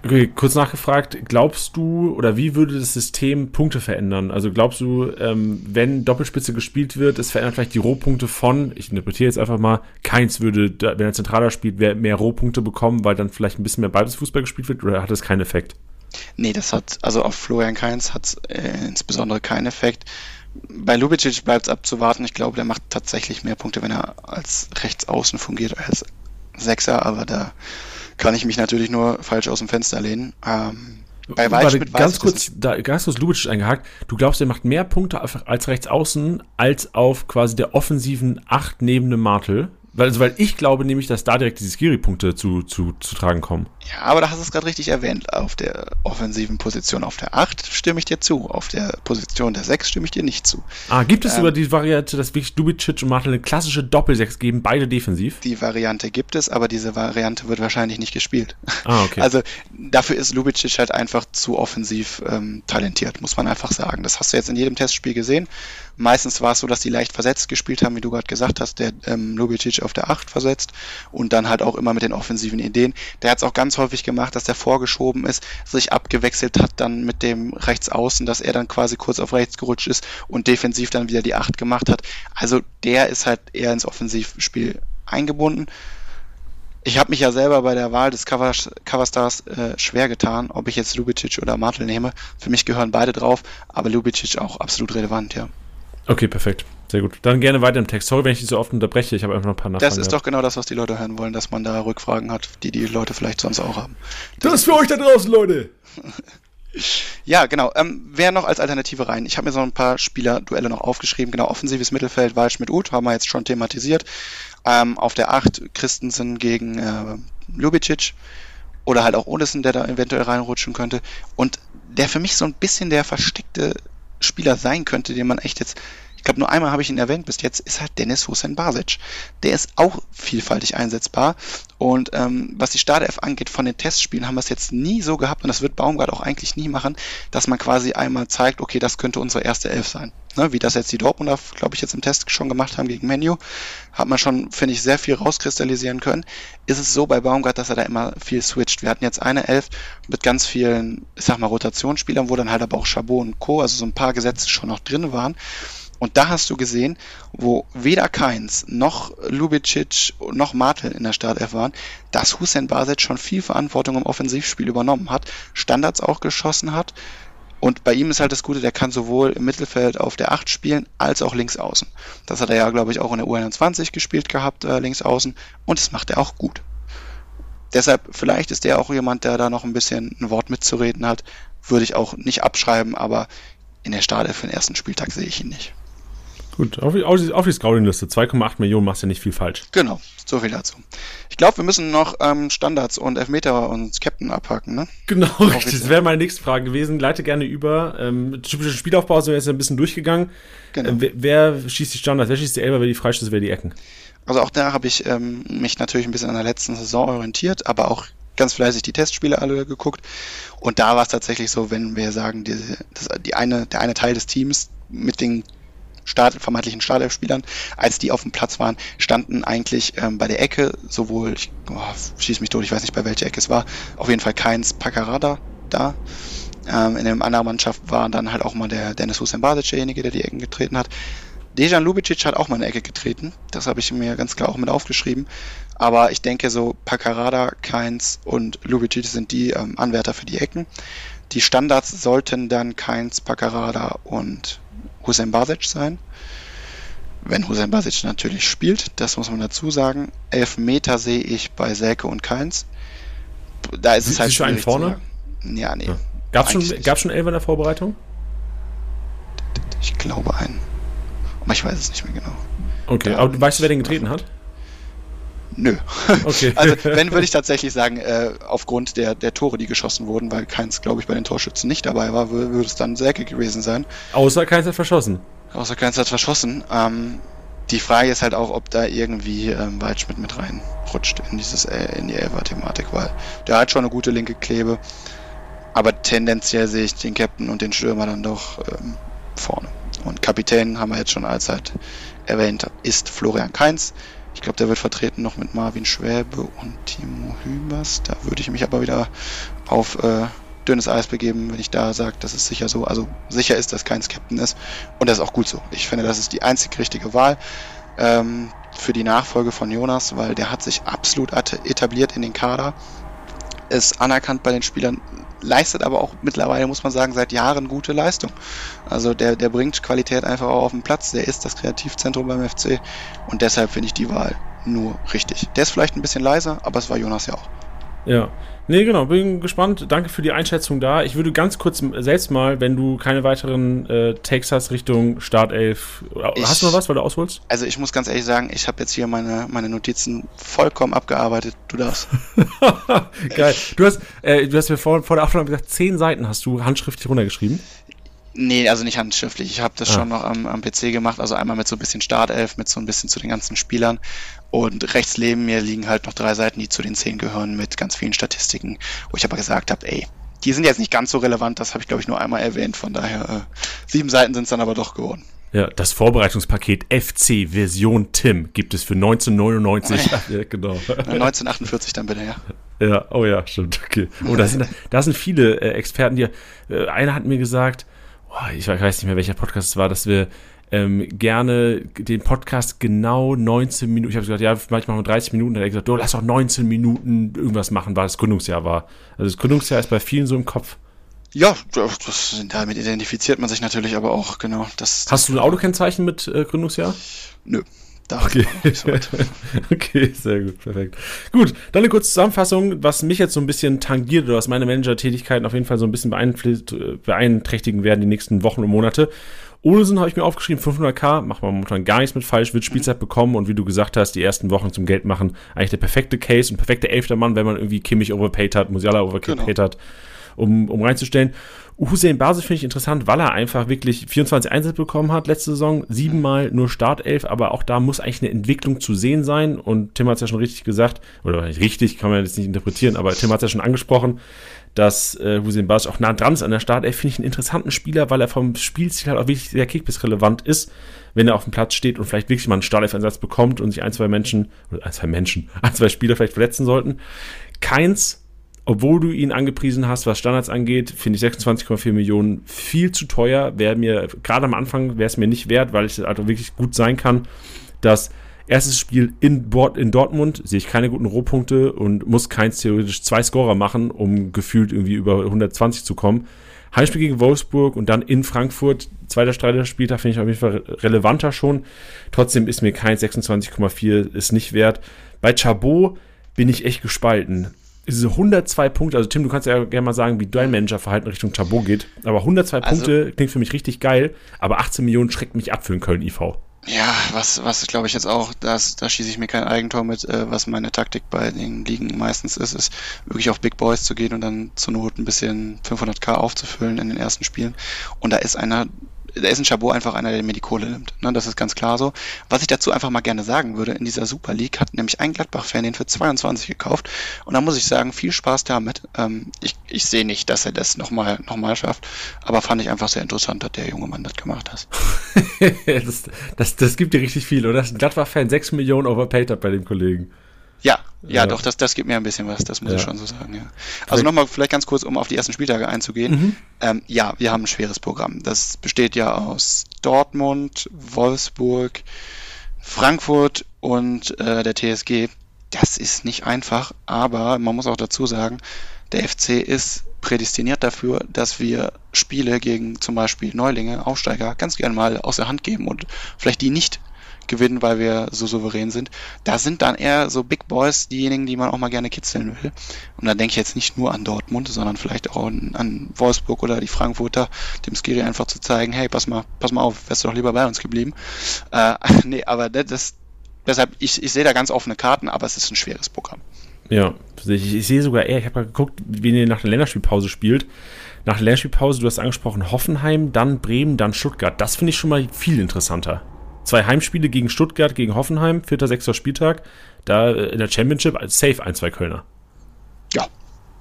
Okay, kurz nachgefragt, glaubst du oder wie würde das System Punkte verändern? Also glaubst du, ähm, wenn Doppelspitze gespielt wird, es verändert vielleicht die Rohpunkte von, ich interpretiere jetzt einfach mal, keins würde, wenn er zentraler spielt, mehr Rohpunkte bekommen, weil dann vielleicht ein bisschen mehr Ballbesitzfußball gespielt wird oder hat das keinen Effekt?
Nee, das hat, also auf Florian Keins hat es äh, insbesondere keinen Effekt bei Lubicic bleibt es abzuwarten. Ich glaube, der macht tatsächlich mehr Punkte, wenn er als Rechtsaußen fungiert als Sechser, aber da kann ich mich natürlich nur falsch aus dem Fenster lehnen. Ähm,
bei Waldschmidt ganz kurz, da, ganz kurz Lubicic eingehakt. Du glaubst, er macht mehr Punkte als Rechtsaußen als auf quasi der offensiven Acht neben dem Martel? Weil, also, weil ich glaube nämlich, dass da direkt diese Skiri-Punkte zu, zu, zu tragen kommen.
Ja, aber da hast du es gerade richtig erwähnt. Auf der offensiven Position auf der 8 stimme ich dir zu. Auf der Position der 6 stimme ich dir nicht zu.
Ah, gibt es ähm, sogar die Variante, dass wirklich Dubicic und Martel eine klassische Doppel-6 geben, beide defensiv?
Die Variante gibt es, aber diese Variante wird wahrscheinlich nicht gespielt.
Ah, okay.
Also dafür ist Lubicic halt einfach zu offensiv ähm, talentiert, muss man einfach sagen. Das hast du jetzt in jedem Testspiel gesehen. Meistens war es so, dass die leicht versetzt gespielt haben, wie du gerade gesagt hast, der ähm, Lubicic auf der 8 versetzt und dann halt auch immer mit den offensiven Ideen. Der hat es auch ganz häufig gemacht, dass der vorgeschoben ist, sich abgewechselt hat dann mit dem Rechtsaußen, dass er dann quasi kurz auf rechts gerutscht ist und defensiv dann wieder die 8 gemacht hat. Also der ist halt eher ins Offensivspiel eingebunden. Ich habe mich ja selber bei der Wahl des Cover, Coverstars äh, schwer getan, ob ich jetzt Lubicic oder Martel nehme. Für mich gehören beide drauf, aber Lubicic auch absolut relevant, ja.
Okay, perfekt. Sehr gut. Dann gerne weiter im Text. Sorry, wenn ich dich so oft unterbreche. Ich habe einfach noch ein paar
Nachfragen. Das ist gehabt. doch genau das, was die Leute hören wollen, dass man da Rückfragen hat, die die Leute vielleicht sonst auch haben.
Das, das ist für euch da draußen, Leute.
ja, genau. Ähm, wer noch als Alternative rein? Ich habe mir so ein paar Spieler-Duelle noch aufgeschrieben. Genau, offensives Mittelfeld, Walsch mit Uth, haben wir jetzt schon thematisiert. Ähm, auf der 8 Christensen gegen äh, Ljubicic. Oder halt auch Olesen, der da eventuell reinrutschen könnte. Und der für mich so ein bisschen der versteckte Spieler sein könnte, den man echt jetzt, glaube nur einmal habe ich ihn erwähnt bis jetzt, ist halt Dennis Hussein Basic. Der ist auch vielfältig einsetzbar und ähm, was die Startelf angeht, von den Testspielen haben wir es jetzt nie so gehabt und das wird Baumgart auch eigentlich nie machen, dass man quasi einmal zeigt, okay, das könnte unsere erste Elf sein. Ne, wie das jetzt die Dortmunder, glaube ich, jetzt im Test schon gemacht haben gegen Menu, hat man schon, finde ich, sehr viel rauskristallisieren können. Ist es so bei Baumgart, dass er da immer viel switcht. Wir hatten jetzt eine Elf mit ganz vielen, ich sag mal, Rotationsspielern, wo dann halt aber auch Chabot und Co., also so ein paar Gesetze schon noch drin waren. Und da hast du gesehen, wo weder Keins noch Lubicic noch Martel in der Startelf waren, dass Hussein Basic schon viel Verantwortung im Offensivspiel übernommen hat, Standards auch geschossen hat. Und bei ihm ist halt das Gute, der kann sowohl im Mittelfeld auf der 8 spielen, als auch links außen. Das hat er ja, glaube ich, auch in der U21 gespielt gehabt, äh, links außen. Und das macht er auch gut. Deshalb, vielleicht ist er auch jemand, der da noch ein bisschen ein Wort mitzureden hat. Würde ich auch nicht abschreiben, aber in der Startelf für den ersten Spieltag sehe ich ihn nicht.
Gut, auf, auf, auf die Scouting-Liste. 2,8 Millionen machst du ja nicht viel falsch.
Genau, so viel dazu. Ich glaube, wir müssen noch ähm, Standards und Elfmeter und Captain abhaken, ne?
Genau, richtig. Das wäre meine nächste Frage gewesen. Leite gerne über. Ähm, typische Spielaufbau sind wir jetzt ein bisschen durchgegangen. Genau. Äh, wer, wer, schießt die Standards? Wer schießt die Elber? Wer die Freistöße? Wer die Ecken?
Also auch da habe ich ähm, mich natürlich ein bisschen an der letzten Saison orientiert, aber auch ganz fleißig die Testspiele alle geguckt. Und da war es tatsächlich so, wenn wir sagen, die, das, die eine, der eine Teil des Teams mit den Start, vermeintlichen Startelf-Spielern, als die auf dem Platz waren, standen eigentlich ähm, bei der Ecke sowohl, ich oh, schieß mich tot, ich weiß nicht bei welcher Ecke es war, auf jeden Fall keins Pacarada da. Ähm, in der anderen Mannschaft war dann halt auch mal der Dennis Hussein Basic derjenige, der die Ecken getreten hat. Dejan Lubicic hat auch mal eine Ecke getreten. Das habe ich mir ganz klar auch mit aufgeschrieben. Aber ich denke so Pacarada, Keins und Lubicic sind die ähm, Anwärter für die Ecken. Die Standards sollten dann Keins, Pacarada und Hussein Basic sein. Wenn Hussein Basic natürlich spielt, das muss man dazu sagen. Elf Meter sehe ich bei Selke und Keins.
Da ist es halt schon einen vorne?
Ja, nee. Ja.
Gab es schon, gab's schon elf in der Vorbereitung?
Ich glaube einen. Aber ich weiß es nicht mehr genau.
Okay, da aber weißt du, wer den getreten hat?
Nö. Okay. also wenn würde ich tatsächlich sagen, äh, aufgrund der, der Tore, die geschossen wurden, weil keins, glaube ich, bei den Torschützen nicht dabei war, würde es dann Säcke gewesen sein.
Außer keins hat verschossen.
Außer keins hat verschossen. Ähm, die Frage ist halt auch, ob da irgendwie ähm, Waldschmidt mit reinrutscht in dieses äh, in die Elfer-Thematik, weil der hat schon eine gute linke Klebe. Aber tendenziell sehe ich den Captain und den Stürmer dann doch ähm, vorne. Und Kapitän haben wir jetzt schon allzeit erwähnt, ist Florian Kainz. Ich glaube, der wird vertreten noch mit Marvin Schwäbe und Timo Hübers. Da würde ich mich aber wieder auf äh, dünnes Eis begeben, wenn ich da sage, das ist sicher so. Also sicher ist, dass keins Captain ist. Und das ist auch gut so. Ich finde, das ist die einzig richtige Wahl ähm, für die Nachfolge von Jonas, weil der hat sich absolut etabliert in den Kader. Ist anerkannt bei den Spielern, leistet aber auch mittlerweile, muss man sagen, seit Jahren gute Leistung. Also der, der bringt Qualität einfach auch auf den Platz. Der ist das Kreativzentrum beim FC und deshalb finde ich die Wahl nur richtig. Der ist vielleicht ein bisschen leiser, aber es war Jonas ja auch.
Ja. Nee, genau, bin gespannt. Danke für die Einschätzung da. Ich würde ganz kurz selbst mal, wenn du keine weiteren äh, Takes hast Richtung Startelf. Ich, hast du noch was, weil du ausholst?
Also ich muss ganz ehrlich sagen, ich habe jetzt hier meine, meine Notizen vollkommen abgearbeitet. Du darfst.
Geil. Du hast, äh, du hast mir vor, vor der Aufnahme gesagt, zehn Seiten hast du handschriftlich runtergeschrieben.
Nee, also nicht handschriftlich. Ich habe das ah. schon noch am, am PC gemacht. Also einmal mit so ein bisschen Startelf, mit so ein bisschen zu den ganzen Spielern. Und rechts neben mir liegen halt noch drei Seiten, die zu den zehn gehören, mit ganz vielen Statistiken, wo ich aber gesagt habe, ey, die sind jetzt nicht ganz so relevant. Das habe ich, glaube ich, nur einmal erwähnt. Von daher, äh, sieben Seiten sind es dann aber doch geworden.
Ja, das Vorbereitungspaket FC Version Tim gibt es für 1999.
ja, genau. 1948 dann bitte, ja.
Ja, oh ja, stimmt. Okay. Oh, da sind, da sind viele äh, Experten, die. Äh, einer hat mir gesagt, ich weiß nicht mehr, welcher Podcast es war, dass wir ähm, gerne den Podcast genau 19 Minuten, ich habe gesagt, ja, manchmal 30 Minuten, dann hat er gesagt, du lass doch 19 Minuten irgendwas machen, weil das Gründungsjahr war. Also das Gründungsjahr ist bei vielen so im Kopf.
Ja, das, damit identifiziert man sich natürlich aber auch, genau. Das,
Hast du ein Autokennzeichen mit äh, Gründungsjahr?
Nö.
Okay. So okay, sehr gut, perfekt. Gut, dann eine kurze Zusammenfassung, was mich jetzt so ein bisschen tangiert oder was meine Manager-Tätigkeiten auf jeden Fall so ein bisschen beeinträchtigen werden die nächsten Wochen und Monate. Olsen habe ich mir aufgeschrieben, 500k, macht man momentan gar nichts mit falsch, wird Spielzeit bekommen und wie du gesagt hast, die ersten Wochen zum Geld machen, eigentlich der perfekte Case und perfekte elfter Mann, wenn man irgendwie Kimmich overpaid hat, Musiala overpaid genau. hat, um, um reinzustellen. Hussein Basis finde ich interessant, weil er einfach wirklich 24 Einsätze bekommen hat letzte Saison, siebenmal nur Startelf, aber auch da muss eigentlich eine Entwicklung zu sehen sein und Tim hat es ja schon richtig gesagt, oder nicht richtig, kann man jetzt nicht interpretieren, aber Tim hat es ja schon angesprochen, dass äh, Hussein Basis auch nah dran ist an der Startelf, finde ich einen interessanten Spieler, weil er vom Spielstil halt auch wirklich sehr kickbiss-relevant ist, wenn er auf dem Platz steht und vielleicht wirklich mal einen Startelf-Einsatz bekommt und sich ein, zwei Menschen, oder ein, zwei Menschen, ein, zwei Spieler vielleicht verletzen sollten. Keins obwohl du ihn angepriesen hast, was Standards angeht, finde ich 26,4 Millionen viel zu teuer. Wäre mir, gerade am Anfang wäre es mir nicht wert, weil es also wirklich gut sein kann, dass erstes Spiel in, in Dortmund sehe ich keine guten Rohpunkte und muss keins theoretisch zwei Scorer machen, um gefühlt irgendwie über 120 zu kommen. Heimspiel gegen Wolfsburg und dann in Frankfurt, zweiter Streiterspieltag, finde ich auf jeden Fall relevanter schon. Trotzdem ist mir kein 26,4 ist nicht wert. Bei Chabot bin ich echt gespalten diese 102 Punkte, also Tim, du kannst ja gerne mal sagen, wie dein Managerverhalten Richtung Chabot geht, aber 102 also, Punkte klingt für mich richtig geil, aber 18 Millionen schreckt mich ab für den Köln IV.
Ja, was, was glaube ich jetzt auch, das, da schieße ich mir kein Eigentor mit, äh, was meine Taktik bei den Ligen meistens ist, ist wirklich auf Big Boys zu gehen und dann zur Not ein bisschen 500k aufzufüllen in den ersten Spielen. Und da ist einer da ist ein Chabot einfach einer, der mir die Kohle nimmt. Ne, das ist ganz klar so. Was ich dazu einfach mal gerne sagen würde, in dieser Super League hat nämlich ein Gladbach-Fan den für 22 gekauft. Und da muss ich sagen, viel Spaß damit. Ähm, ich, ich sehe nicht, dass er das nochmal noch mal schafft, aber fand ich einfach sehr interessant, dass der junge Mann das gemacht hat.
das, das, das gibt dir richtig viel, oder? Ein Gladbach-Fan 6 Millionen overpaid hat bei dem Kollegen.
Ja, ja, ja, doch, das, das gibt mir ein bisschen was, das muss ja. ich schon so sagen, ja. Also nochmal vielleicht ganz kurz, um auf die ersten Spieltage einzugehen. Mhm. Ähm, ja, wir haben ein schweres Programm. Das besteht ja aus Dortmund, Wolfsburg, Frankfurt und äh, der TSG. Das ist nicht einfach, aber man muss auch dazu sagen, der FC ist prädestiniert dafür, dass wir Spiele gegen zum Beispiel Neulinge, Aufsteiger ganz gerne mal aus der Hand geben und vielleicht die nicht gewinnen, weil wir so souverän sind. Da sind dann eher so Big Boys diejenigen, die man auch mal gerne kitzeln will. Und da denke ich jetzt nicht nur an Dortmund, sondern vielleicht auch an, Wolfsburg oder die Frankfurter, dem Skiri einfach zu zeigen, hey, pass mal, pass mal auf, wärst du doch lieber bei uns geblieben. Äh, nee, aber das, deshalb, ich, ich sehe da ganz offene Karten, aber es ist ein schweres Programm.
Ja, ich, ich sehe sogar eher, ich habe mal geguckt, wen ihr nach der Länderspielpause spielt. Nach der Länderspielpause, du hast angesprochen, Hoffenheim, dann Bremen, dann Stuttgart. Das finde ich schon mal viel interessanter. Zwei Heimspiele gegen Stuttgart, gegen Hoffenheim, vierter, sechster Spieltag. Da äh, in der Championship safe ein, zwei Kölner.
Ja,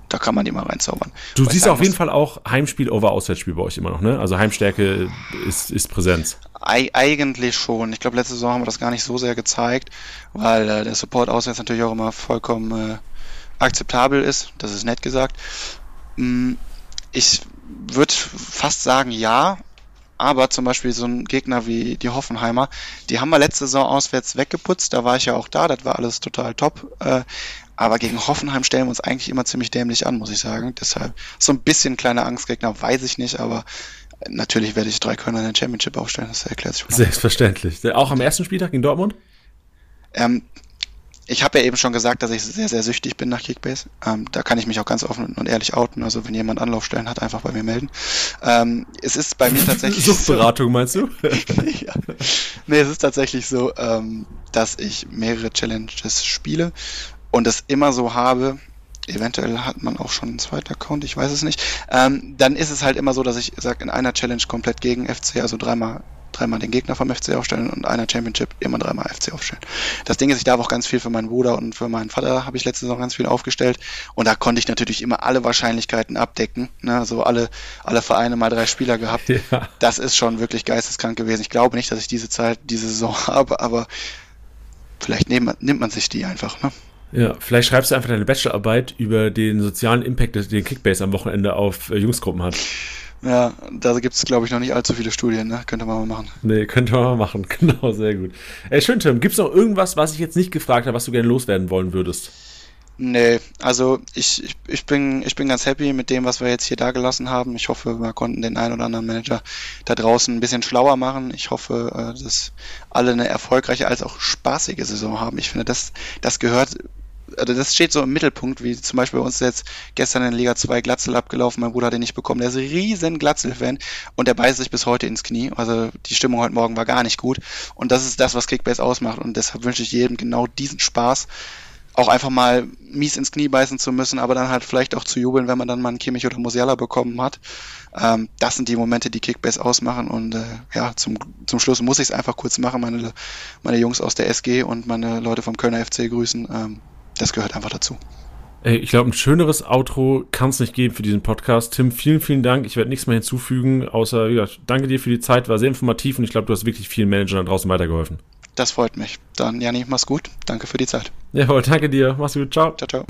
da kann man die mal reinzaubern.
Du siehst auf jeden Fall auch Heimspiel over Auswärtsspiel bei euch immer noch, ne? Also Heimstärke ist, ist Präsenz.
Ei eigentlich schon. Ich glaube, letzte Saison haben wir das gar nicht so sehr gezeigt, weil äh, der Support auswärts natürlich auch immer vollkommen äh, akzeptabel ist. Das ist nett gesagt. Mm, ich würde fast sagen ja, aber zum Beispiel so ein Gegner wie die Hoffenheimer, die haben wir letzte Saison auswärts weggeputzt. Da war ich ja auch da, das war alles total top. Äh, aber gegen Hoffenheim stellen wir uns eigentlich immer ziemlich dämlich an, muss ich sagen. Deshalb so ein bisschen kleiner Angstgegner, weiß ich nicht, aber natürlich werde ich drei Kölner in der Championship aufstellen, das erklärt sich
schon. Selbstverständlich. Auch am ersten Spieltag gegen Dortmund?
Ähm, ich habe ja eben schon gesagt, dass ich sehr, sehr süchtig bin nach Kickbase. Ähm, da kann ich mich auch ganz offen und ehrlich outen. Also wenn jemand Anlaufstellen hat, einfach bei mir melden. Ähm, es ist bei mir tatsächlich.
Suchtberatung so, meinst du?
ja. Nee, es ist tatsächlich so, ähm, dass ich mehrere Challenges spiele und es immer so habe, eventuell hat man auch schon einen zweiten Account, ich weiß es nicht, ähm, dann ist es halt immer so, dass ich sage, in einer Challenge komplett gegen FC, also dreimal dreimal den Gegner vom FC aufstellen und einer Championship immer dreimal FC aufstellen. Das Ding ist, ich darf auch ganz viel für meinen Bruder und für meinen Vater habe ich letzte Saison ganz viel aufgestellt und da konnte ich natürlich immer alle Wahrscheinlichkeiten abdecken, ne? so alle, alle Vereine mal drei Spieler gehabt. Ja. Das ist schon wirklich geisteskrank gewesen. Ich glaube nicht, dass ich diese Zeit, diese Saison habe, aber vielleicht nimmt, nimmt man sich die einfach. Ne?
Ja, vielleicht schreibst du einfach deine Bachelorarbeit über den sozialen Impact, den Kickbase am Wochenende auf äh, Jungsgruppen hat.
Ja, da gibt es, glaube ich, noch nicht allzu viele Studien, ne? Könnte man mal machen.
Nee, könnte man mal machen. Genau, sehr gut. Ey, schön, Tim. Gibt es noch irgendwas, was ich jetzt nicht gefragt habe, was du gerne loswerden wollen würdest?
Nee, also ich, ich, ich, bin, ich bin ganz happy mit dem, was wir jetzt hier da gelassen haben. Ich hoffe, wir konnten den einen oder anderen Manager da draußen ein bisschen schlauer machen. Ich hoffe, äh, dass alle eine erfolgreiche als auch spaßige Saison haben. Ich finde, das, das gehört also das steht so im Mittelpunkt, wie zum Beispiel bei uns jetzt gestern in Liga 2 Glatzel abgelaufen. Mein Bruder hat den nicht bekommen. Der ist ein riesen Glatzel-Fan und der beißt sich bis heute ins Knie. Also die Stimmung heute Morgen war gar nicht gut. Und das ist das, was Kickbase ausmacht. Und deshalb wünsche ich jedem genau diesen Spaß. Auch einfach mal mies ins Knie beißen zu müssen, aber dann halt vielleicht auch zu jubeln, wenn man dann mal einen Kimmich oder Musiala bekommen hat. Ähm, das sind die Momente, die Kickbase ausmachen. Und äh, ja, zum, zum Schluss muss ich es einfach kurz machen. Meine, meine Jungs aus der SG und meine Leute vom Kölner FC grüßen. Ähm, das gehört einfach dazu.
Ey, ich glaube, ein schöneres Outro kann es nicht geben für diesen Podcast. Tim, vielen, vielen Dank. Ich werde nichts mehr hinzufügen, außer, ja, danke dir für die Zeit, war sehr informativ und ich glaube, du hast wirklich vielen Managern da draußen weitergeholfen.
Das freut mich. Dann, Jani, mach's gut. Danke für die Zeit.
Jawohl, danke dir. Mach's gut. Ciao. Ciao, ciao.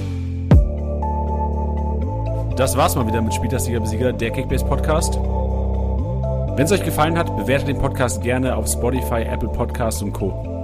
Das war's mal wieder mit Spieltastiger Besieger, der Kickbase Podcast. Wenn es euch gefallen hat, bewertet den Podcast gerne auf Spotify, Apple Podcasts und Co.